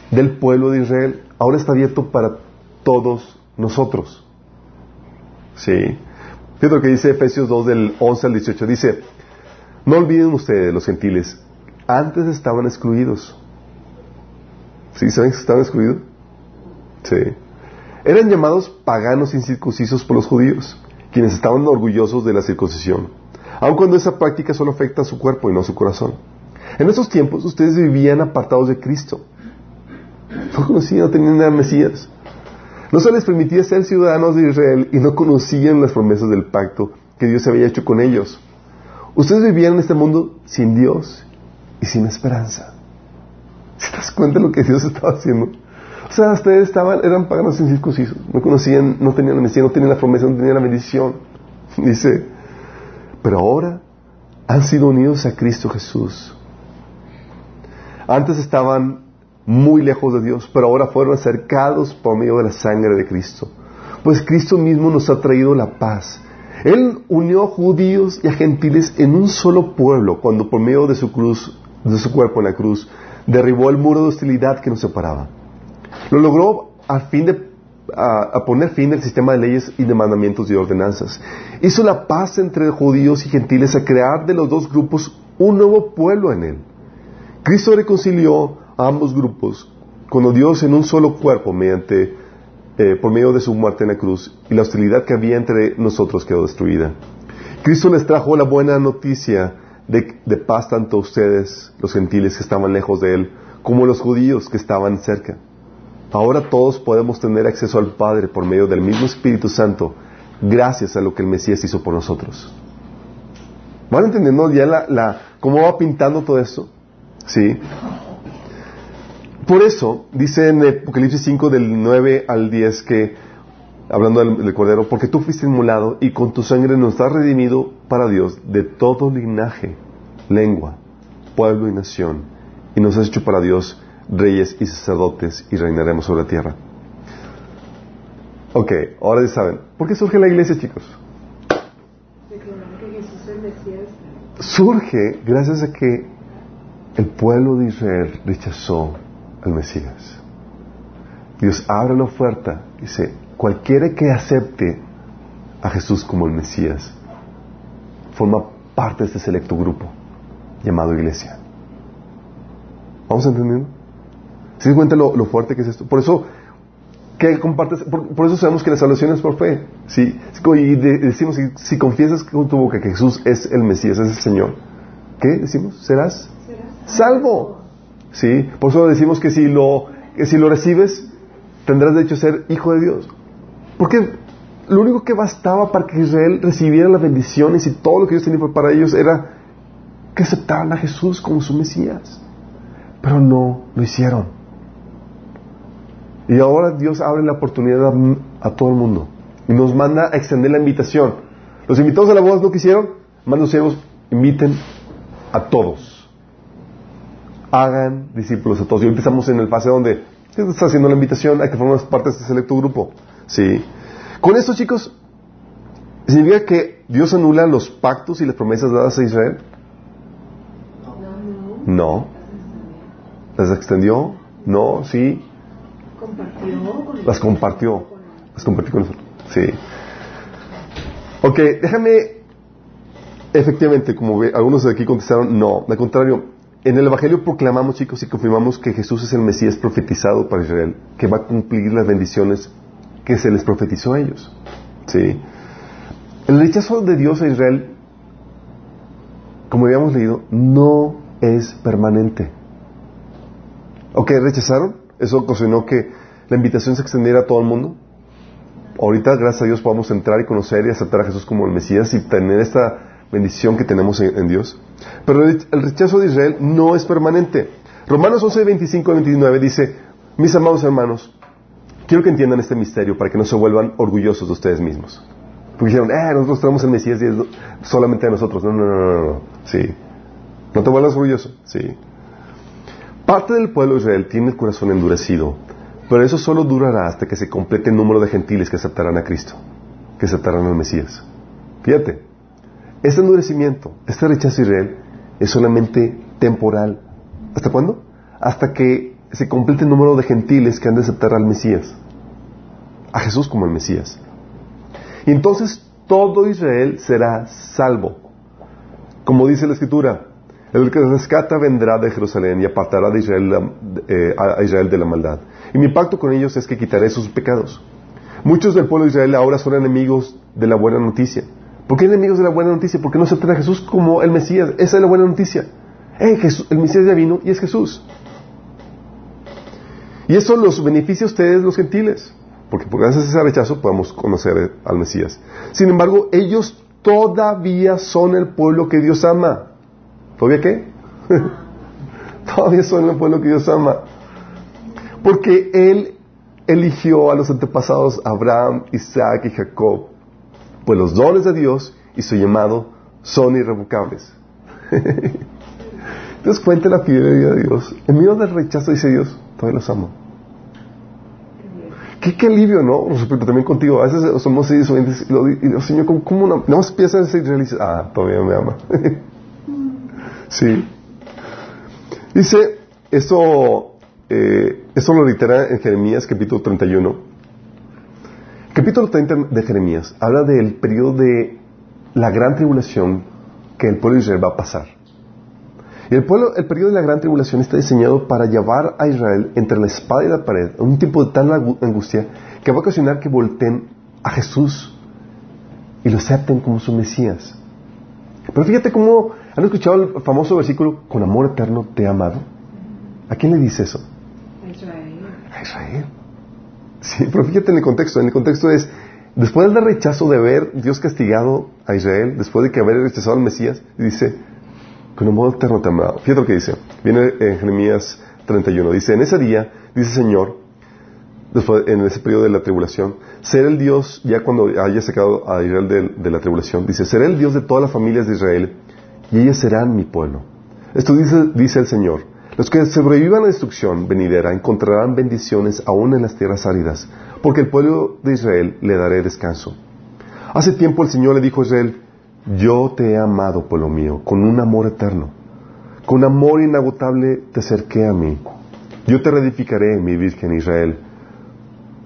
[SPEAKER 1] del pueblo de Israel, ahora está abierto para todos nosotros. Sí. Fíjate lo que dice Efesios 2 del 11 al 18. Dice, no olviden ustedes, los gentiles, antes estaban excluidos. ¿Sí? ¿Saben que estaban excluidos? Sí. Eran llamados paganos incircuncisos por los judíos, quienes estaban orgullosos de la circuncisión, aun cuando esa práctica solo afecta a su cuerpo y no a su corazón. En esos tiempos ustedes vivían apartados de Cristo. No conocían, no tenían nada Mesías. No se les permitía ser ciudadanos de Israel y no conocían las promesas del pacto que Dios había hecho con ellos. Ustedes vivían en este mundo sin Dios y sin esperanza. ¿Se das cuenta de lo que Dios estaba haciendo? O sea, ustedes estaban, eran paganos incircuncisos, no conocían, no tenían la Mesías, no tenían la promesa, no tenían la bendición. Dice, pero ahora han sido unidos a Cristo Jesús antes estaban muy lejos de Dios, pero ahora fueron acercados por medio de la sangre de Cristo. Pues Cristo mismo nos ha traído la paz. Él unió a judíos y a gentiles en un solo pueblo cuando por medio de su cruz, de su cuerpo en la cruz, derribó el muro de hostilidad que nos separaba. Lo logró a fin de a, poner fin al sistema de leyes y de mandamientos y ordenanzas. Hizo la paz entre judíos y gentiles a crear de los dos grupos un nuevo pueblo en él. Cristo reconcilió a ambos grupos cuando Dios en un solo cuerpo mediante eh, por medio de su muerte en la cruz y la hostilidad que había entre nosotros quedó destruida. Cristo les trajo la buena noticia de, de paz tanto a ustedes, los gentiles que estaban lejos de Él, como a los judíos que estaban cerca. Ahora todos podemos tener acceso al Padre por medio del mismo Espíritu Santo, gracias a lo que el Mesías hizo por nosotros. ¿Van entendiendo ya la, cómo va pintando todo esto? ¿Sí? Por eso, dice en Apocalipsis 5 del 9 al 10 que, hablando del, Cordero, porque tú fuiste inmolado y con tu sangre nos has redimido para Dios de todo linaje, lengua, pueblo y nación, y nos has hecho para Dios reyes y sacerdotes y reinaremos sobre la tierra. Ok, ahora ya saben, ¿por qué surge la iglesia, chicos? surge gracias a que el pueblo de Israel rechazó al Mesías. Dios abre la oferta y dice, cualquiera que acepte a Jesús como el Mesías forma parte de este selecto grupo llamado iglesia. ¿Vamos entendiendo? ¿Se dan cuenta lo, lo fuerte que es esto? Por eso que compartes, por, eso sabemos que la salvación es por fe. ¿sí? Y decimos, si, si, confiesas con tu boca que Jesús es el Mesías, es el Señor, ¿qué decimos? ¿Serás? Salvo. ¿Sí? Por eso decimos que si lo, que si lo recibes, tendrás derecho a ser hijo de Dios. Porque lo único que bastaba para que Israel recibiera las bendiciones y todo lo que Dios tenía para ellos era que aceptaran a Jesús como su Mesías. Pero no lo hicieron. Y ahora Dios abre la oportunidad a, todo el mundo y nos manda a extender la invitación. Los invitados a la boda no quisieron, manda los inviten a todos. Hagan discípulos a todos. Y ahorita estamos en el fase donde está haciendo la invitación a que formemos parte de este selecto grupo. Sí. Con esto, chicos, ¿significa que Dios anula los pactos y las promesas dadas a Israel? No. ¿Las extendió? No, sí. Las compartió. Las compartió con nosotros. Sí. Ok, déjame. Efectivamente, como algunos de aquí contestaron, no. Al contrario, en el Evangelio proclamamos, chicos, y confirmamos que Jesús es el Mesías profetizado para Israel, que va a cumplir las bendiciones que se les profetizó a ellos. Sí. El rechazo de Dios a Israel, como habíamos leído, no es permanente. ¿Ok? ¿Rechazaron? Eso ocasionó que la invitación se extendiera a todo el mundo. Ahorita, gracias a Dios, podamos entrar y conocer y aceptar a Jesús como el Mesías y tener esta bendición que tenemos en, Dios. Pero el, rechazo de Israel no es permanente. Romanos 11, 25 y 29 dice, mis amados hermanos, quiero que entiendan este misterio para que no se vuelvan orgullosos de ustedes mismos. Porque dijeron, eh, nosotros tenemos el Mesías solamente de nosotros. No, no, no, no, no. Sí. No te vuelvas orgulloso. Sí. Parte del pueblo de Israel tiene el corazón endurecido, pero eso solo durará hasta que se complete el número de gentiles que aceptarán a Cristo, que aceptarán al Mesías. Fíjate, este endurecimiento, este rechazo a Israel es solamente temporal. ¿Hasta cuándo? Hasta que se complete el número de gentiles que han de aceptar al Mesías, a Jesús como el Mesías. Y entonces todo Israel será salvo. Como dice la Escritura, el que rescata vendrá de Jerusalén y apartará de Israel, eh, a Israel de la maldad. Y mi pacto con ellos es que quitaré sus pecados. Muchos del pueblo de Israel ahora son enemigos de la buena noticia. ¿Por qué enemigos de la buena noticia? Porque no aceptan a Jesús como el Mesías. Esa es la buena noticia. Eh, el Mesías ya vino y es Jesús. Y eso los beneficia a ustedes, los gentiles. Porque gracias a ese rechazo podemos conocer al Mesías. Sin embargo, ellos todavía son el pueblo que Dios ama. ¿Todavía qué? Todavía son el pueblo que Dios ama. Porque Él eligió a los antepasados Abraham, Isaac y Jacob. Pues los dones de Dios y su llamado son irrevocables. Entonces cuenta la fidelidad de Dios. En medio del rechazo dice Dios, todavía los amo. Qué, qué alivio, ¿no? Supuesto, también contigo. A veces somos así, y lo, Señor, ¿cómo, cómo no? No empiezas a decir, ah, todavía me ama. Sí. Dice, eso, eh, lo reitera en Jeremías capítulo 31. Capítulo 30 de Jeremías habla del periodo de la gran tribulación que el pueblo de Israel va a pasar. Y el, pueblo, el periodo de la gran tribulación está diseñado para llevar a Israel entre la espada y la pared, un tiempo de tal angustia que va a ocasionar que volteen a Jesús y lo acepten como su Mesías. Pero fíjate cómo ¿Han escuchado el famoso versículo, con amor eterno te he amado? ¿A quién le dice eso?
[SPEAKER 4] A Israel.
[SPEAKER 1] A Israel. Sí, pero fíjate en el contexto. En el contexto es, después del rechazo de haber Dios castigado a Israel, después de que haber rechazado al Mesías, dice, con amor eterno te he amado. Fíjate lo que dice. Viene en Jeremías 31. Dice, en ese día, dice Señor, después, en ese periodo de la tribulación, ser el Dios, ya cuando haya sacado a Israel de, de la tribulación, dice, seré el Dios de todas las familias de Israel y ellos serán mi pueblo. Esto dice, dice el Señor. Los que sobrevivan a la destrucción venidera encontrarán bendiciones aún en las tierras áridas, porque el pueblo de Israel le daré descanso. Hace tiempo el Señor le dijo a Israel, yo te he amado, pueblo mío, con un amor eterno. Con amor inagotable te acerqué a mí. Yo te reedificaré, mi Virgen Israel.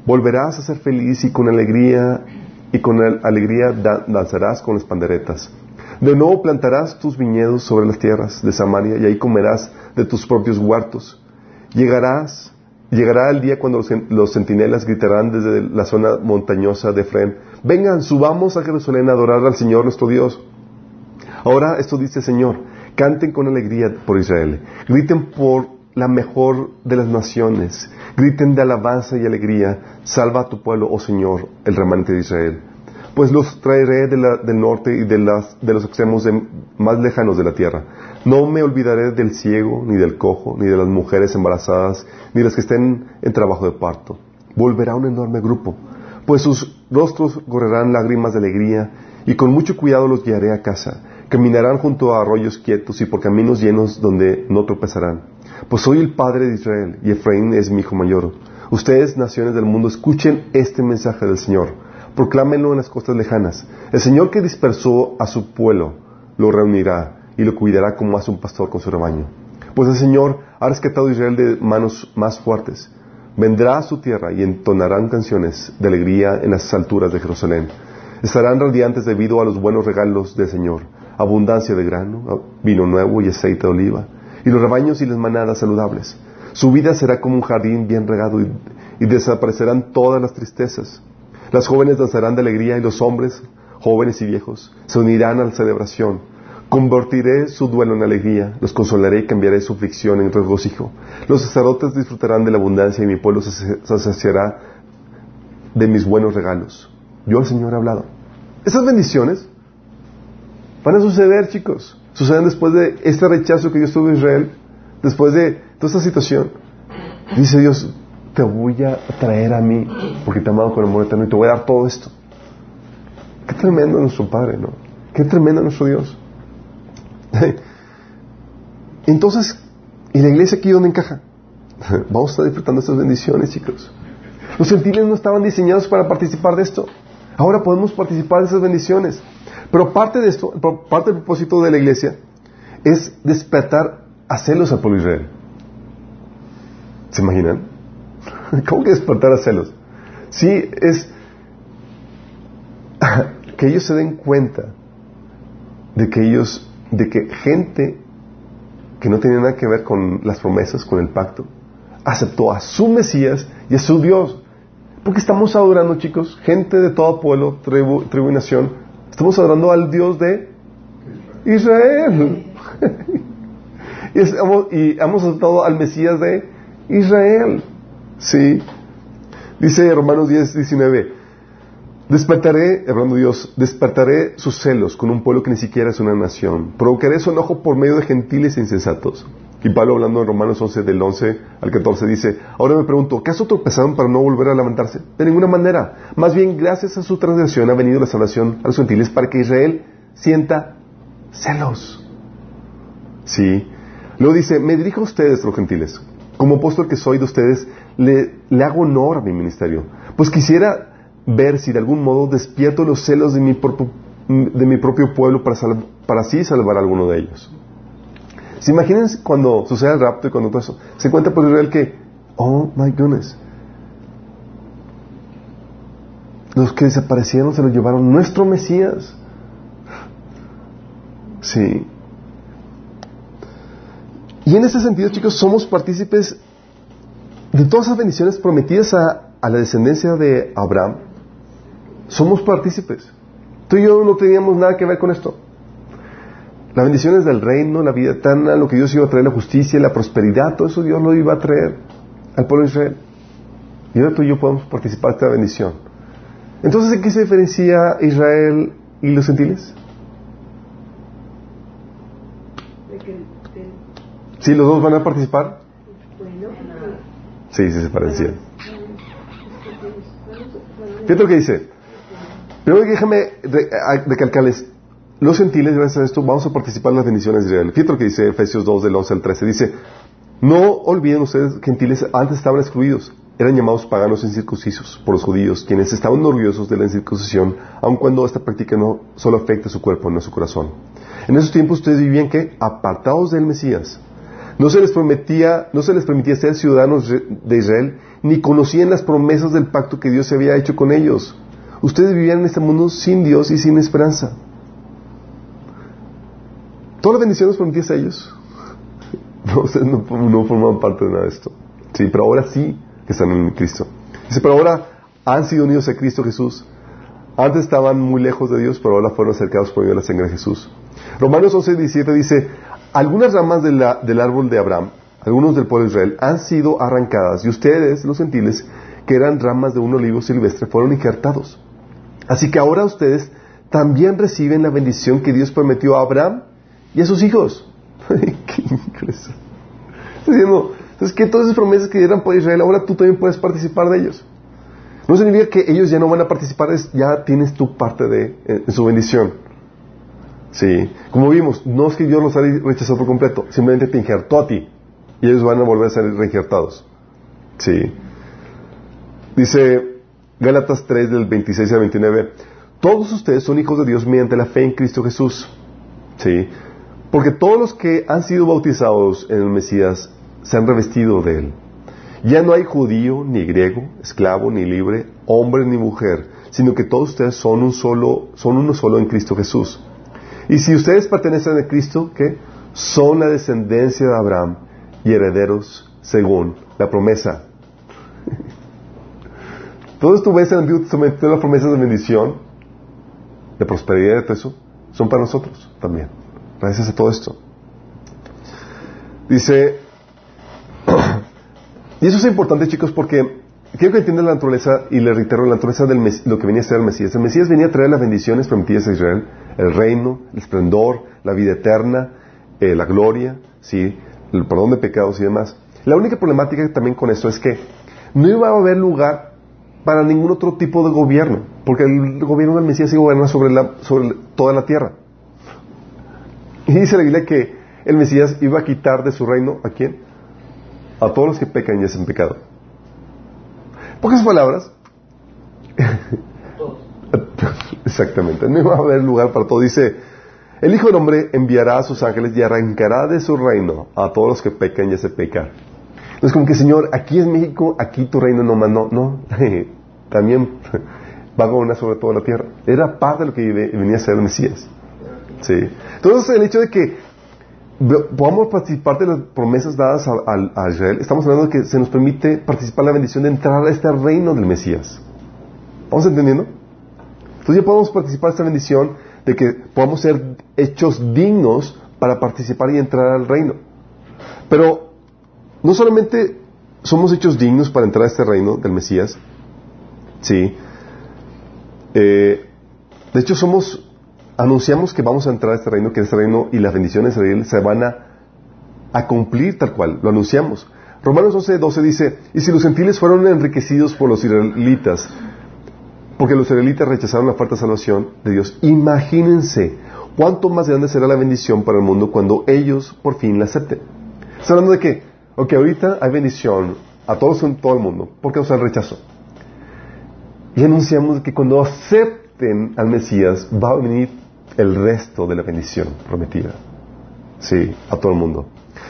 [SPEAKER 1] Volverás a ser feliz y con alegría y con alegría danzarás con las panderetas. De nuevo plantarás tus viñedos sobre las tierras de Samaria y ahí comerás de tus propios huertos. Llegarás, llegará el día cuando los, centinelas gritarán desde la zona montañosa de Efraín, vengan, subamos a Jerusalén a adorar al Señor nuestro Dios. Ahora esto dice el Señor, canten con alegría por Israel, griten por la mejor de las naciones, griten de alabanza y alegría, salva a tu pueblo, oh Señor, el remanente de Israel. Pues los traeré del norte y de, de los extremos más lejanos de la tierra. No me olvidaré del ciego, ni del cojo, ni de las mujeres embarazadas, ni de las que estén en trabajo de parto. Volverá un enorme grupo, pues sus rostros correrán lágrimas de alegría, y con mucho cuidado los guiaré a casa Caminarán junto a arroyos quietos y por caminos llenos donde no tropezarán. Pues soy el Padre de Israel y Efraín es mi hijo mayor. Ustedes, naciones del mundo, escuchen este mensaje del Señor. Proclámenlo en las costas lejanas. El Señor que dispersó a su pueblo lo reunirá y lo cuidará como hace un pastor con su rebaño. Pues el Señor ha rescatado a Israel de manos más fuertes. Vendrá a su tierra y entonarán canciones de alegría en las alturas de Jerusalén. Estarán radiantes debido a los buenos regalos del Señor abundancia de grano, vino nuevo y aceite de oliva, y los rebaños y las manadas saludables. Su vida será como un jardín bien regado y, desaparecerán todas las tristezas. Las jóvenes danzarán de alegría y los hombres, jóvenes y viejos, se unirán a la celebración. Convertiré su duelo en alegría, los consolaré y cambiaré su aflicción en regocijo. Los sacerdotes disfrutarán de la abundancia y mi pueblo se, saciará de mis buenos regalos. Yo el Señor he hablado. Esas bendiciones Van a suceder, chicos. Suceden después de este rechazo que Dios tuvo en Israel, después de toda esta situación. Dice Dios, te voy a traer a mí, porque te he amado con amor eterno y te voy a dar todo esto. Qué tremendo nuestro Padre, ¿no? Qué tremendo nuestro Dios. Entonces, ¿y la iglesia aquí dónde encaja? Vamos a estar disfrutando estas bendiciones, chicos. Los gentiles no estaban diseñados para participar de esto. Ahora podemos participar de esas bendiciones. Pero parte de esto, parte del propósito de la iglesia es despertar a celos al pueblo Israel. ¿Se imaginan? ¿Cómo que despertar a celos? Sí, es que ellos se den cuenta de que ellos, de que gente que no tenía nada que ver con las promesas, con el pacto, aceptó a su Mesías y a su Dios. Porque estamos adorando, chicos, gente de todo pueblo, tribu, tribu y nación, Estamos adorando al Dios de Israel. y, hemos aceptado al Mesías de Israel. Sí. Dice Romanos 10, 19. Despertaré, hablando Dios, despertaré sus celos con un pueblo que ni siquiera es una nación. Provocaré su enojo por medio de gentiles e insensatos. Y Pablo hablando en Romanos 11 del 11 al 14 dice, ahora me pregunto, ¿acaso tropezaron para no volver a lamentarse? De ninguna manera. Más bien, gracias a su transgresión ha venido la salvación a los gentiles para que Israel sienta celos. Sí. Luego dice, me dirijo a ustedes, los gentiles. Como apóstol que soy de ustedes, le, le hago honor a mi ministerio. Pues quisiera ver si de algún modo despierto los celos de mi, de mi propio pueblo para, para así salvar a alguno de ellos. ¿Se imaginan cuando sucede el rapto y cuando todo eso? Se cuenta por Israel que, oh my goodness, los que desaparecieron se los llevaron nuestro Mesías. Sí. Y en ese sentido, chicos, somos partícipes de todas esas bendiciones prometidas a, a la descendencia de Abraham. Somos partícipes. Tú y yo no teníamos nada que ver con esto. Las bendiciones del reino, la vida eterna, lo que Dios iba a traer, la justicia, la prosperidad, todo eso Dios lo iba a traer al pueblo de Israel. Y ahora tú y yo podemos participar de esta bendición. Entonces, ¿en qué se diferencia Israel y los gentiles? ¿Sí, los dos van a participar? Sí, sí se parecían. Fíjate lo que dice. Primero déjame recalcarles, los gentiles, gracias a esto, vamos a participar en las bendiciones de Israel. Fíjate lo que dice Efesios 2, del 11 al 13. Dice, no olviden ustedes, gentiles, antes estaban excluidos, eran llamados paganos incircuncisos por los judíos, quienes estaban orgullosos de la incircuncisión, aun cuando esta práctica no solo afecta a su cuerpo, no a su corazón. En esos tiempos ustedes vivían que apartados del Mesías. No se les prometía, no se les permitía ser ciudadanos de Israel, ni conocían las promesas del pacto que Dios se había hecho con ellos. Ustedes vivían en este mundo sin Dios y sin esperanza. Todas las bendiciones prometidas a ellos. No, no formaban parte de nada de esto. Sí, pero ahora sí que están en Cristo. Dice, pero ahora han sido unidos a Cristo Jesús. Antes estaban muy lejos de Dios, pero ahora fueron acercados por medio de la sangre de Jesús. Romanos 11, 17 dice, algunas ramas del árbol de Abraham, algunos del pueblo de Israel, han sido arrancadas y ustedes, los gentiles, que eran ramas de un olivo silvestre, fueron injertados. Así que ahora ustedes también reciben la bendición que Dios prometió a Abraham y a sus hijos. ¿Qué diciendo, entonces que todas esas promesas que dieran por Israel, ahora tú también puedes participar de ellos. No significa que ellos ya no van a participar, ya tienes tu parte de en su bendición. Sí, como vimos, no es que Dios los haya rechazado por completo, simplemente te injertó a ti y ellos van a volver a ser reinjertados. Sí. Dice Gálatas 3 del 26 al 29, todos ustedes son hijos de Dios mediante la fe en Cristo Jesús. Sí. Porque todos los que han sido bautizados en el Mesías se han revestido de Él. Ya no hay judío, ni griego, esclavo, ni libre, hombre, ni mujer, sino que todos ustedes son, un solo, son uno solo en Cristo Jesús. Y si ustedes pertenecen a Cristo, ¿qué? Son la descendencia de Abraham y herederos según la promesa. Todos tú ves en el Antiguo Testamento las promesas de bendición, de prosperidad de todo eso, son para nosotros también. Gracias a todo esto. Dice, y eso es importante chicos porque quiero que entiendan la naturaleza y le reitero la naturaleza de lo que venía a ser el Mesías. El Mesías venía a traer las bendiciones prometidas a Israel, el reino, el esplendor, la vida eterna, eh, la gloria, ¿sí? el perdón de pecados y demás. La única problemática también con esto es que no iba a haber lugar para ningún otro tipo de gobierno, porque el gobierno del Mesías iba a gobernar sobre, sobre toda la tierra. Y dice la Biblia que el Mesías iba a quitar de su reino a quién? A todos los que pecan y hacen pecado. Pocas palabras. Exactamente, no iba a haber lugar para todo. Dice, el Hijo del Hombre enviará a sus ángeles y arrancará de su reino a todos los que pecan y hacen pecar. Entonces como que Señor, aquí es México, aquí tu reino no, no, no, también va a gobernar sobre toda la tierra. Era parte de lo que venía a ser el Mesías. Sí. Entonces, el hecho de que podamos participar de las promesas dadas a, Israel, estamos hablando de que se nos permite participar la bendición de entrar a este reino del Mesías. ¿Vamos entendiendo? Entonces ya podemos participar en esta bendición de que podamos ser hechos dignos para participar y entrar al reino. Pero no solamente somos hechos dignos para entrar a este reino del Mesías, sí. Eh, de hecho somos anunciamos que vamos a entrar a este reino, que este reino y las bendiciones de Israel se van a, cumplir tal cual, lo anunciamos. Romanos 11, 12 dice, y si los gentiles fueron enriquecidos por los israelitas, porque los israelitas rechazaron la falta de salvación de Dios, imagínense cuánto más grande será la bendición para el mundo cuando ellos por fin la acepten. Está hablando de que, ok, ahorita hay bendición a todos en todo el mundo, porque o sea el rechazo. Y anunciamos que cuando acepten al Mesías va a venir el resto de la bendición prometida. Sí, a todo el mundo.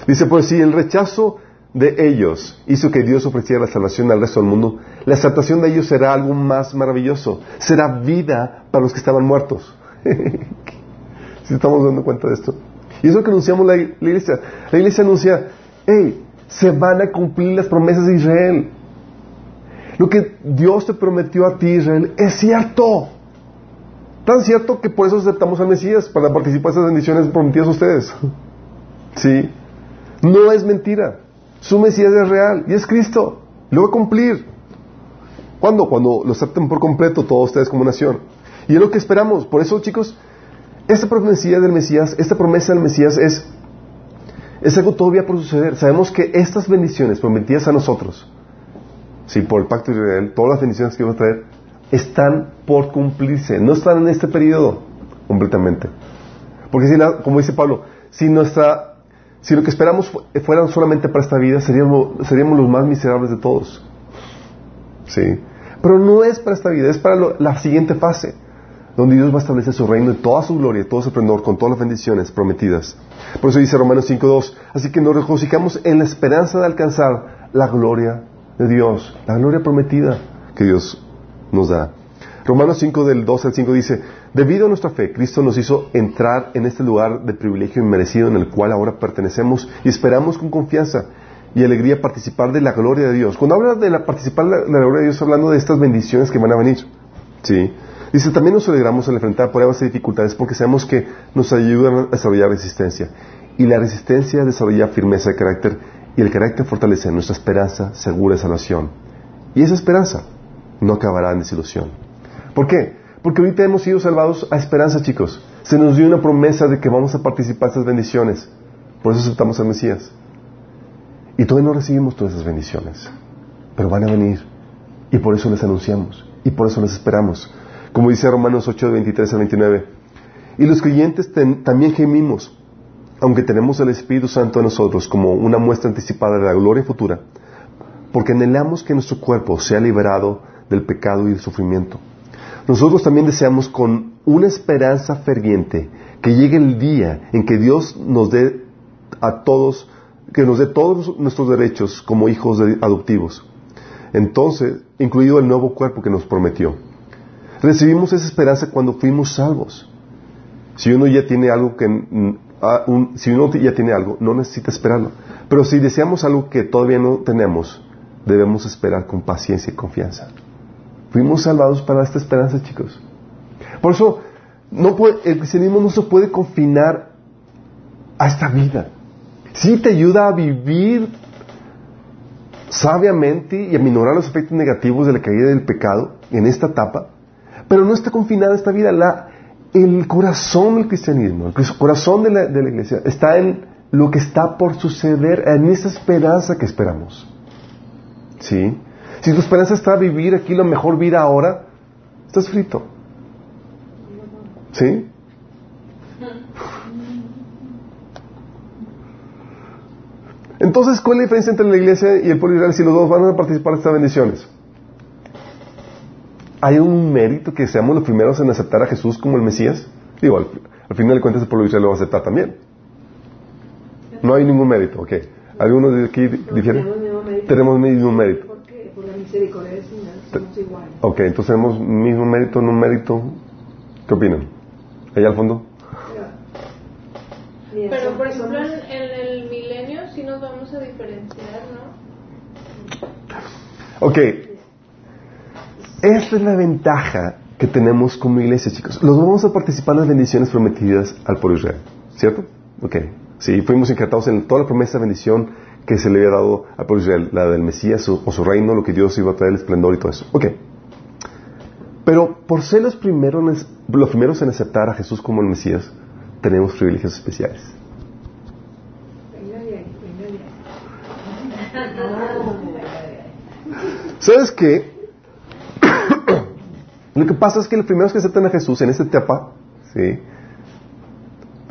[SPEAKER 1] Dice, pues si el rechazo de ellos hizo que Dios ofreciera la salvación al resto del mundo, la aceptación de ellos será algo más maravilloso. Será vida para los que estaban muertos. si estamos dando cuenta de esto. Y eso que anunciamos la, la iglesia. La iglesia anuncia, hey, se van a cumplir las promesas de Israel. Lo que Dios te prometió a ti, Israel, es cierto. Tan cierto que por eso aceptamos al Mesías, para participar de esas bendiciones prometidas a ustedes. ¿Sí? No es mentira. Su Mesías es real y es Cristo. Lo va a cumplir. ¿Cuándo? Cuando lo acepten por completo todos ustedes como nación. Y es lo que esperamos. Por eso, chicos, esta promesa del Mesías, esta promesa del Mesías es, es algo todavía por suceder. Sabemos que estas bendiciones prometidas a nosotros, sí, por el pacto de Israel, todas las bendiciones que va a traer, están por cumplirse, no están en este periodo completamente. Porque si como dice Pablo, si si lo que esperamos fueran solamente para esta vida, seríamos, seríamos los más miserables de todos. ¿Sí? Pero no es para esta vida, es para la siguiente fase, donde Dios va a establecer su reino en toda su gloria, todo su esplendor, con todas las bendiciones prometidas. Por eso dice Romanos 5.2, así que nos regocijamos en la esperanza de alcanzar la gloria de Dios, la gloria prometida que Dios nos da. Romanos 5 del 2 al 5 dice, debido a nuestra fe, Cristo nos hizo entrar en este lugar de privilegio inmerecido en el cual ahora pertenecemos y esperamos con confianza y alegría participar de la gloria de Dios. Cuando habla de la participar de la, de la gloria de Dios, hablando de estas bendiciones que van a venir. ¿Sí? Dice, también nos alegramos al enfrentar pruebas y dificultades porque sabemos que nos ayudan a desarrollar resistencia. Y la resistencia desarrolla firmeza de carácter y el carácter fortalece nuestra esperanza segura de salvación. Y esa esperanza no acabará en desilusión. ¿Por qué? Porque ahorita hemos sido salvados a esperanza, chicos. Se nos dio una promesa de que vamos a participar de esas bendiciones. Por eso aceptamos al Mesías. Y todavía no recibimos todas esas bendiciones. Pero van a venir. Y por eso les anunciamos. Y por eso les esperamos. Como dice Romanos 8, 23 al 29. Y los creyentes también gemimos, aunque tenemos el Espíritu Santo en nosotros como una muestra anticipada de la gloria futura, porque anhelamos que nuestro cuerpo sea liberado del pecado y del sufrimiento. Nosotros también deseamos con una esperanza ferviente que llegue el día en que Dios nos dé a todos, que nos dé todos nuestros derechos como hijos adoptivos. Entonces, incluido el nuevo cuerpo que nos prometió. Recibimos esa esperanza cuando fuimos salvos. Si uno ya tiene algo que si uno ya tiene algo, no necesita esperarlo. Pero si deseamos algo que todavía no tenemos, debemos esperar con paciencia y confianza. Fuimos salvados para esta esperanza, chicos. Por eso, no puede- el cristianismo no se puede confinar a esta vida. Sí te ayuda a vivir sabiamente y a minorar los efectos negativos de la caída del pecado en esta etapa, pero no está confinada a esta vida. La, el corazón del cristianismo, el corazón de la, de la iglesia, está en lo que está por suceder, en esa esperanza que esperamos. ¿Sí? Si tu esperanza está a vivir aquí la mejor vida ahora, estás frito. ¿Sí? Entonces, ¿cuál es la diferencia entre la iglesia y el pueblo Israel si los dos van a participar de estas bendiciones? ¿Hay un mérito que seamos los primeros en aceptar a Jesús como el Mesías? Digo, al, al final de cuentas el pueblo Israel lo va a aceptar también. No hay ningún mérito, ok. ¿Alguno de aquí difiere?
[SPEAKER 4] Tenemos el mismo mérito. Misericordia del Señor somos iguales.
[SPEAKER 1] Ok, entonces tenemos mismo mérito, no mérito. ¿Qué opinan? ¿Allá al fondo?
[SPEAKER 2] Pero
[SPEAKER 4] son-
[SPEAKER 2] por ejemplo en, en el milenio sí nos vamos a diferenciar, ¿no?
[SPEAKER 1] Ok. Esta es la ventaja que tenemos como iglesia, chicos. Los vamos a participar en las bendiciones prometidas al pueblo Israel. ¿Cierto? Ok. Sí, fuimos encartados en toda la promesa de bendición que se le había dado al pueblo Israel, la del Mesías o su reino, lo que Dios iba a traer, el esplendor y todo eso. Ok. Pero por ser los primeros, los primeros en aceptar a Jesús como el Mesías, tenemos privilegios especiales. ¿Sabes qué? Lo que pasa es que los primeros que aceptan a Jesús en esta etapa,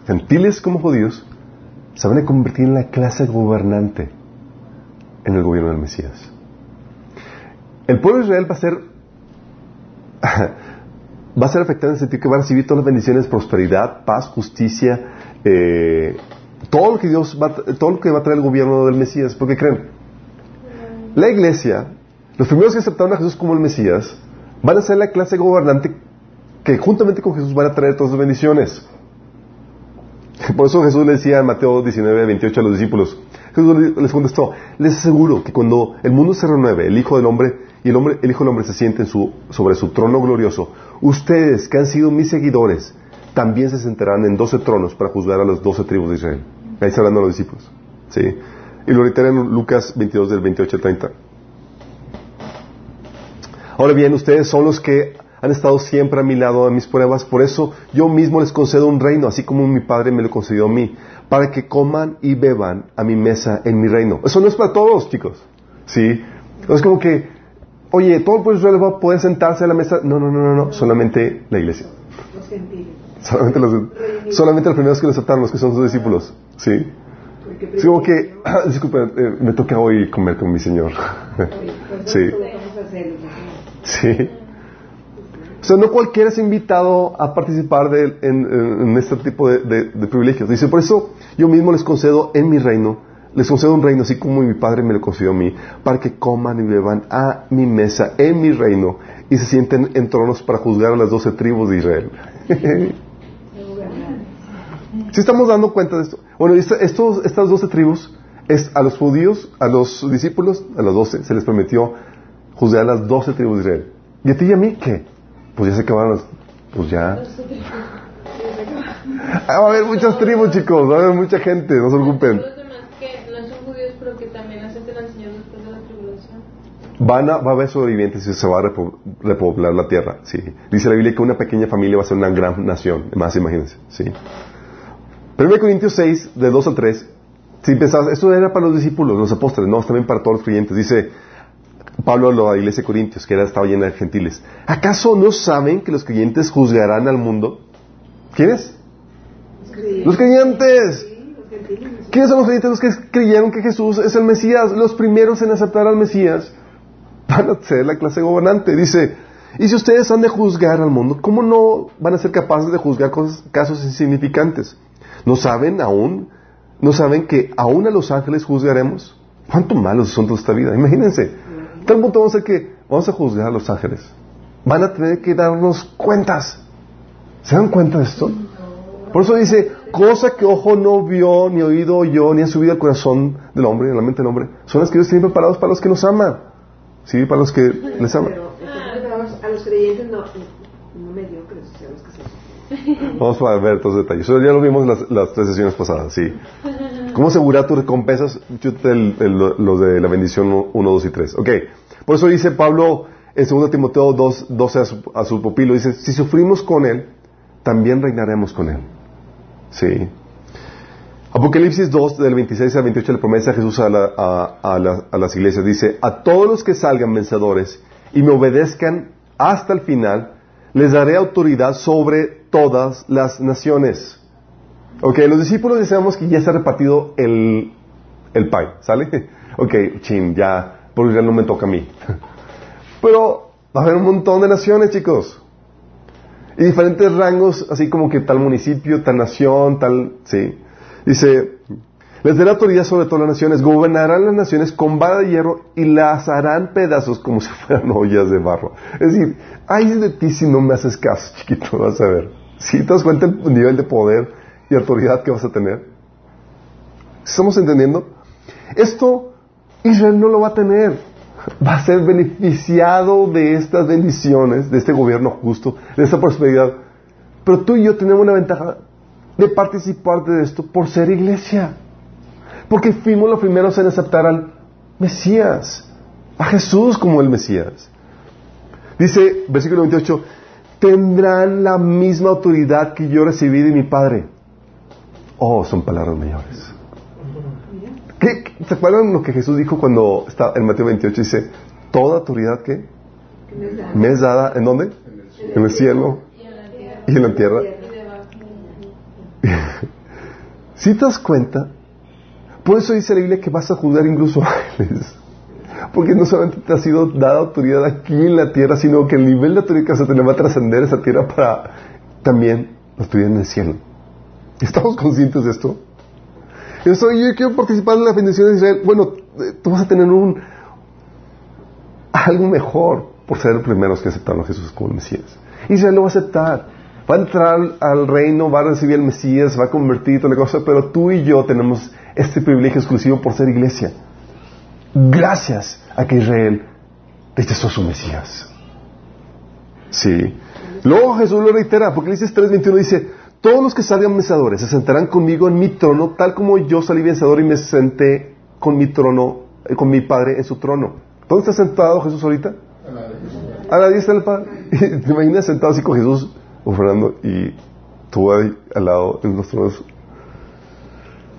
[SPEAKER 1] gentiles como judíos, se van a convertir en la clase gobernante en el gobierno del Mesías. El pueblo de Israel va a ser va a ser afectado en el sentido que va a recibir todas las bendiciones, prosperidad, paz, justicia, eh, todo lo que Dios va, todo lo que va a traer el gobierno del Mesías. Porque creen, la iglesia, los primeros que aceptaron a Jesús como el Mesías, van a ser la clase gobernante que juntamente con Jesús van a traer todas las bendiciones. Por eso Jesús le decía en Mateo 19, 28 a los discípulos, Jesús les contestó, les aseguro que cuando el mundo se renueve, el Hijo del Hombre y el, hombre, el Hijo del Hombre se siente sobre su trono glorioso, ustedes que han sido mis seguidores, también se sentarán en doce tronos para juzgar a las doce tribus de Israel. Ahí está hablando a los discípulos. ¿sí? Y lo reitera en Lucas 22 del 28 al 30. Ahora bien, ustedes son los que han estado siempre a mi lado en mis pruebas, por eso yo mismo les concedo un reino, así como mi Padre me lo concedió a mí, para que coman y beban a mi mesa en mi reino. Eso no es para todos, chicos. ¿Sí? Es como que, oye, todo el pueblo de Israel va a poder sentarse a la mesa. No, no, no, no, no, solamente la iglesia.
[SPEAKER 4] Los gentiles.
[SPEAKER 1] Solamente los, solamente los primeros que lo aceptaron, los que son sus discípulos. ¿Sí? Sí, como que, disculpe, eh, me toca hoy comer con mi Señor.
[SPEAKER 4] pues,
[SPEAKER 1] sí. Sí. O sea, no cualquiera es invitado a participar de, en, este tipo de, privilegios. Dice, por eso yo mismo les concedo en mi reino, les concedo un reino así como mi Padre me lo concedió a mí, para que coman y beban a mi mesa en mi reino y se sienten en tronos para juzgar a las doce tribus de Israel. Si estamos dando cuenta de esto? Bueno, estas doce tribus, es a los judíos, a los discípulos, a los doce, se les prometió juzgar a las doce tribus de Israel. ¿Y a ti y a mí qué? Pues ya se acabaron las... Pues ya... Ah, va a haber muchas tribus, chicos, va a haber mucha gente, no se preocupen.
[SPEAKER 2] Los demás que no son judíos, pero que también aceptan al Señor después de la tribulación.
[SPEAKER 1] Van a, va a haber sobrevivientes y se va a repo- repoblar la tierra, sí. Dice la Biblia que una pequeña familia va a ser una gran nación, más imagínense, sí. 1 Corintios 6, de 2 a 3, si pensabas, esto era para los discípulos, los apóstoles, no, es también para todos los creyentes. Dice Pablo a la iglesia de Corintios, que era, estaba llena de gentiles. ¿Acaso no saben que los creyentes juzgarán al mundo? ¿Quiénes? Los creyentes. ¿Quiénes son los creyentes? Los que creyeron que Jesús es el Mesías. Los primeros en aceptar al Mesías van a ser la clase gobernante. Dice, y si ustedes han de juzgar al mundo, ¿cómo no van a ser capaces de juzgar cosas- casos insignificantes? ¿No saben aún? ¿No saben que aún a los ángeles juzgaremos? ¿Cuánto malos son toda esta vida? Imagínense. Tal punto vamos a que vamos a juzgar a los ángeles. Van a tener que darnos cuentas. ¿Se dan cuenta de esto? Por eso dice, cosa que ojo no vio, ni oído oyó, ni ha subido al corazón del hombre, en la mente del hombre, son las que Dios tiene preparados para los que nos aman. Sí, para los que les aman.
[SPEAKER 4] A los creyentes no, no mediocres, o sea, los que se
[SPEAKER 1] Vamos a ver todos los detalles. Eso ya lo vimos en las, las tres sesiones pasadas, sí. ¿Cómo asegurar tus recompensas? Los de la bendición 1, 2 y 3. Ok. Por eso dice Pablo en 2 Timoteo 2, 12 a su, a su pupilo, dice, si sufrimos con él, también reinaremos con él. Sí. Apocalipsis 2, del 26 al 28, le promesa a Jesús a, la- a- a la- a las iglesias. Dice, a todos los que salgan vencedores y me obedezcan hasta el final, les daré autoridad sobre todas las naciones. Ok, los discípulos deseamos que ya se ha repartido el, el pie, ¿sale? Ok, chin, ya, porque ya no me toca a mí. Pero va a haber un montón de naciones, chicos. Y diferentes rangos, así como que tal municipio, tal nación, tal, sí. Dice, les daré autoridad sobre todas las naciones, gobernarán las naciones con vara de hierro y las harán pedazos como si fueran ollas de barro. Es decir, ay de ti si no me haces caso, chiquito, vas a ver. Si te das cuenta el nivel de poder y autoridad que vas a tener. ¿Estamos entendiendo? Esto Israel no lo va a tener. Va a ser beneficiado de estas bendiciones, de este gobierno justo, de esta prosperidad. Pero tú y yo tenemos la ventaja de participar de esto por ser iglesia. Porque fuimos los primeros en aceptar al Mesías, a Jesús como el Mesías. Dice, versículo 28, tendrán la misma autoridad que yo recibí de mi Padre. Oh, son palabras mayores. ¿Qué, ¿Se acuerdan lo que Jesús dijo cuando está en Mateo 28? Dice, toda autoridad que me es dada, ¿en dónde? En el cielo
[SPEAKER 2] Y en la tierra.
[SPEAKER 1] Si te das cuenta, por eso dice la Biblia que vas a juzgar incluso ángeles. Porque no solamente te ha sido dada autoridad aquí en la tierra, sino que el nivel de autoridad que vas a tener va a trascender esa tierra para también la autoridad en el cielo. ¿Estamos conscientes de esto? Eso, yo quiero participar en la bendición de Israel. Bueno, eh, tú vas a tener un algo mejor por ser los primeros que aceptaron a Jesús como Mesías. Israel lo va a aceptar. Va a entrar al, al reino, va a recibir el Mesías, va a convertir toda la cosa, pero tú y yo tenemos este privilegio exclusivo por ser iglesia. Gracias a que Israel rechazó su Mesías. Sí. Luego Jesús lo reitera, Apocalipsis 3:21 dice, todos los que salgan vencedores se sentarán conmigo en mi trono, tal como yo salí vencedor y me senté con mi trono, eh, con mi Padre en su trono. ¿Dónde está sentado Jesús ahorita? A la diestra del Padre. ¿Te imaginas sentado así con Jesús, ofrendando y tú ahí al lado en los tronos?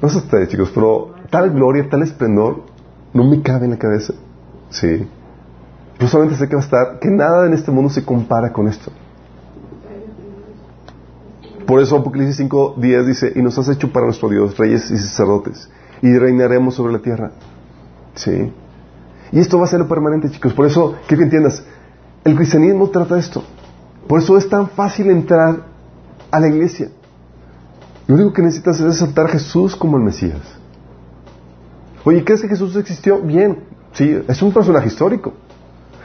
[SPEAKER 1] No sé ustedes, chicos, pero tal gloria, tal esplendor, no me cabe en la cabeza. Sí. Yo solamente sé que va a estar, que nada en este mundo se compara con esto. Por eso Apocalipsis 5, 10 dice, y nos has hecho para nuestro Dios, reyes y sacerdotes, y reinaremos sobre la tierra. Sí. Y esto va a ser lo permanente, chicos. Por eso, quiero que entiendas, el cristianismo trata esto. Por eso es tan fácil entrar a la iglesia. Lo único que necesitas es aceptar a Jesús como el Mesías. Oye, ¿crees que Jesús existió? Bien, sí, es un personaje histórico.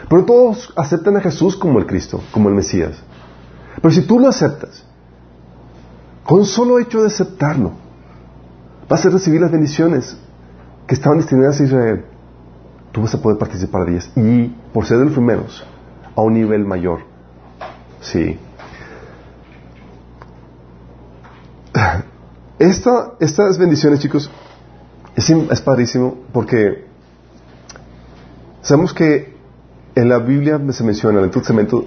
[SPEAKER 1] Pero todos aceptan a Jesús como el Cristo, como el Mesías. Pero si tú lo aceptas, con solo hecho de aceptarlo, vas a recibir las bendiciones que estaban destinadas a Israel. Tú vas a poder participar de ellas. Y por ser de los primeros, a un nivel mayor. Sí. Esta, estas bendiciones, chicos, es, es padrísimo porque sabemos que en la Biblia se menciona, en el Testamento,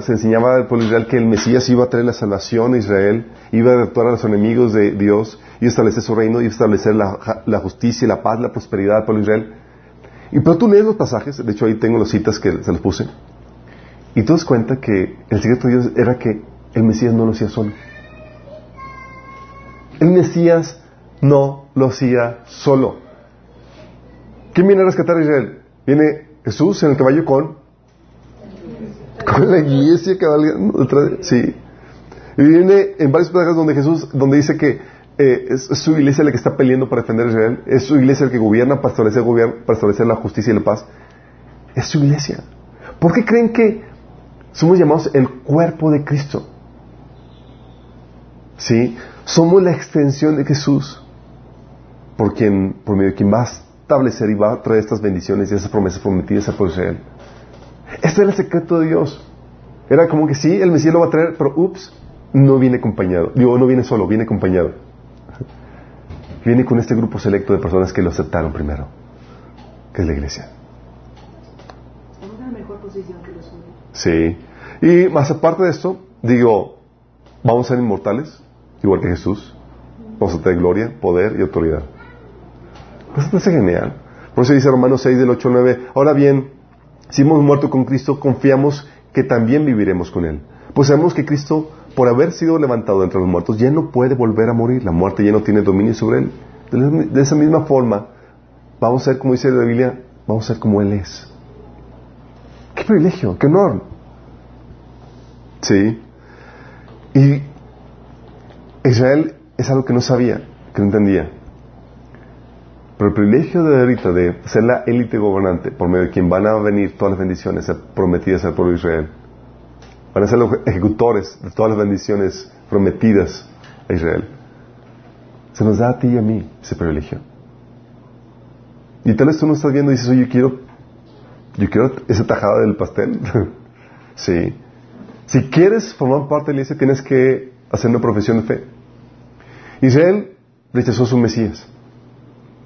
[SPEAKER 1] se enseñaba al pueblo Israel que el Mesías iba a traer la salvación a Israel, iba a actuar a los enemigos de Dios, a establecer su reino, a establecer la, justicia, la paz, la prosperidad al pueblo Israel. Y pero tú lees los pasajes, de hecho ahí tengo las citas que se los puse, y tú das cuenta que el secreto de Dios era que el Mesías no lo hacía solo. El Mesías no lo hacía solo. ¿Quién viene a rescatar a Israel? Viene Jesús en el caballo con, con la iglesia que sí. Y viene en varios pasajes donde Jesús, donde dice que eh, es, su iglesia la que está peleando para defender a Israel, es su iglesia la que gobierna para establecer, para establecer la justicia y la paz. Es su iglesia. ¿Por qué creen que somos llamados el cuerpo de Cristo? ¿Sí? Somos la extensión de Jesús, por, quien, por medio de quien va establecer y va a traer estas bendiciones y esas promesas prometidas a Israel. Este era el secreto de Dios. Era como que sí, el Mesías lo va a traer, pero ups, no viene acompañado. Digo, no viene solo, viene acompañado. Viene con este grupo selecto de personas que lo aceptaron primero, que es la iglesia.
[SPEAKER 4] En la mejor posición que los
[SPEAKER 1] Sí. Y más aparte de esto, digo, vamos a ser inmortales, igual que Jesús. Vamos a tener gloria, poder y autoridad. Eso parece genial. Por eso dice Romanos 6 del 8 al 9. Ahora bien, si hemos muerto con Cristo, confiamos que también viviremos con Él. Pues sabemos que Cristo, por haber sido levantado entre los muertos, ya no puede volver a morir. La muerte ya no tiene dominio sobre Él. De esa misma forma, vamos a ser, como dice la Biblia, vamos a ser como Él es. Qué privilegio, qué honor. Sí. Y Israel es algo que no sabía, que no entendía. Pero el privilegio de ahorita de ser la élite gobernante por medio de quien van a venir todas las bendiciones prometidas al pueblo de Israel, van a ser los ejecutores de todas las bendiciones prometidas a Israel. Se nos da a ti y a mí ese privilegio. Y tal vez tú no estás viendo y dices, oye, yo quiero, yo quiero esa tajada del pastel. sí. Si quieres formar parte de la iglesia, tienes que hacer una profesión de fe. Israel rechazó su Mesías.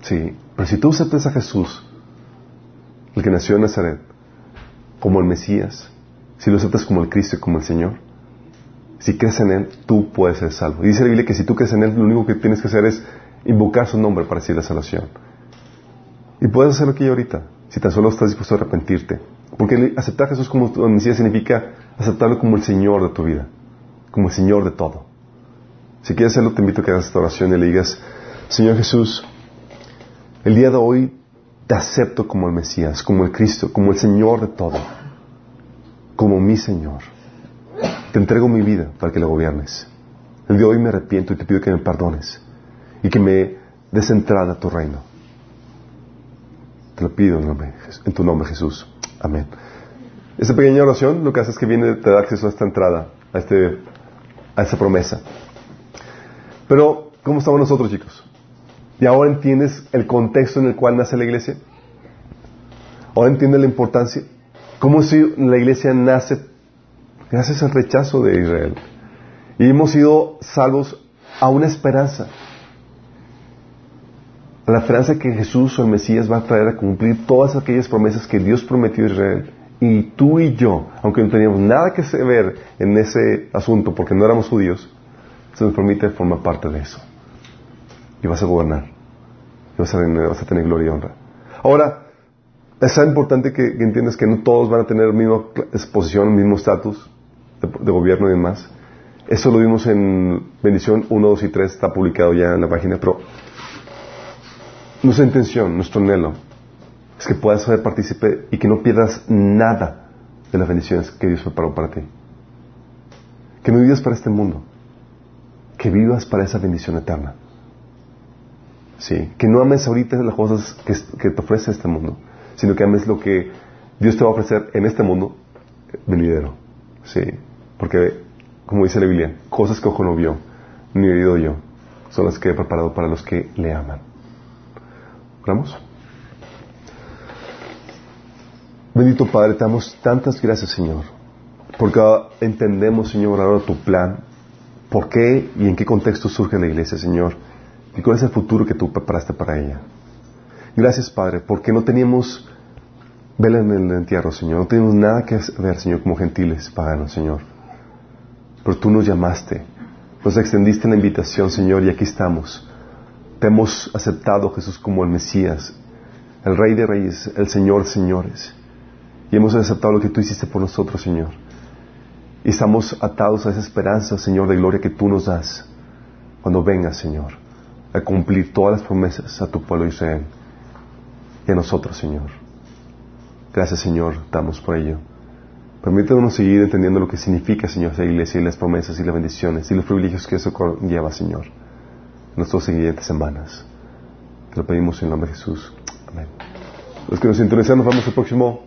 [SPEAKER 1] Sí, pero si tú aceptas a Jesús, el que nació en Nazaret, como el Mesías, si lo aceptas como el Cristo y como el Señor, si crees en Él, tú puedes ser salvo. Y dice la Biblia que si tú crees en Él, lo único que tienes que hacer es invocar su nombre para decir la salvación. Y puedes hacerlo aquí ahorita, si tan solo estás dispuesto a arrepentirte. Porque aceptar a Jesús como tu Mesías significa aceptarlo como el Señor de tu vida, como el Señor de todo. Si quieres hacerlo, te invito a que hagas esta oración y le digas, Señor Jesús, el día de hoy te acepto como el Mesías, como el Cristo, como el Señor de todo, como mi Señor. Te entrego mi vida para que la gobiernes. El día de hoy me arrepiento y te pido que me perdones y que me des entrada a tu reino. Te lo pido en, tu nombre, Jesús. Amén. Esta pequeña oración lo que hace es que viene, te da acceso a esta entrada, a, este, a esta promesa. Pero, ¿cómo estamos nosotros, chicos? ¿Y ahora entiendes el contexto en el cual nace la iglesia? ¿Ahora entiendes la importancia? ¿Cómo si la iglesia nace gracias al rechazo de Israel? Y hemos sido salvos a una esperanza. A la esperanza que Jesús o el Mesías va a traer a cumplir todas aquellas promesas que Dios prometió a Israel. Y tú y yo, aunque no teníamos nada que ver en ese asunto porque no éramos judíos, se nos permite formar parte de eso y vas a gobernar. Y vas a, vas a tener gloria y honra. Ahora, es importante que, entiendas que no todos van a tener la misma exposición, el mismo estatus de, gobierno y demás. Eso lo vimos en Bendición 1, 2 y 3, está publicado ya en la página, pero nuestra intención, nuestro anhelo, es que puedas ser partícipe y que no pierdas nada de las bendiciones que Dios preparó para ti. Que no vivas para este mundo, que vivas para esa bendición eterna. Sí, que no ames ahorita las cosas que, te ofrece este mundo, sino que ames lo que Dios te va a ofrecer en este mundo venidero. Sí, porque, como dice la Biblia, cosas que ojo no vio, ni oído yo, son las que he preparado para los que le aman. ¿Oramos? Bendito Padre, te damos tantas gracias, Señor, porque entendemos, Señor, ahora tu plan, por qué y en qué contexto surge la iglesia, Señor, y cuál es el futuro que tú preparaste para ella. Gracias, Padre, porque no teníamos vela en el entierro, Señor, no teníamos nada que ver, Señor, como gentiles paganos, Señor. Pero tú nos llamaste, nos extendiste la invitación, Señor, y aquí estamos. Te hemos aceptado, Jesús, como el Mesías, el Rey de Reyes, el Señor Señores. Y hemos aceptado lo que tú hiciste por nosotros, Señor. Y estamos atados a esa esperanza, Señor, de gloria que tú nos das cuando vengas, Señor, a cumplir todas las promesas a tu pueblo Israel y a nosotros, Señor. Gracias, Señor, damos por ello. Permítanos seguir entendiendo lo que significa, Señor, esa iglesia y las promesas y las bendiciones y los privilegios que eso lleva, Señor, en nuestras siguientes semanas. Te lo pedimos en el nombre de Jesús. Amén. Los que nos sintonizan, nos vemos el próximo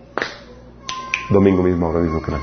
[SPEAKER 1] domingo mismo, ahora mismo canal.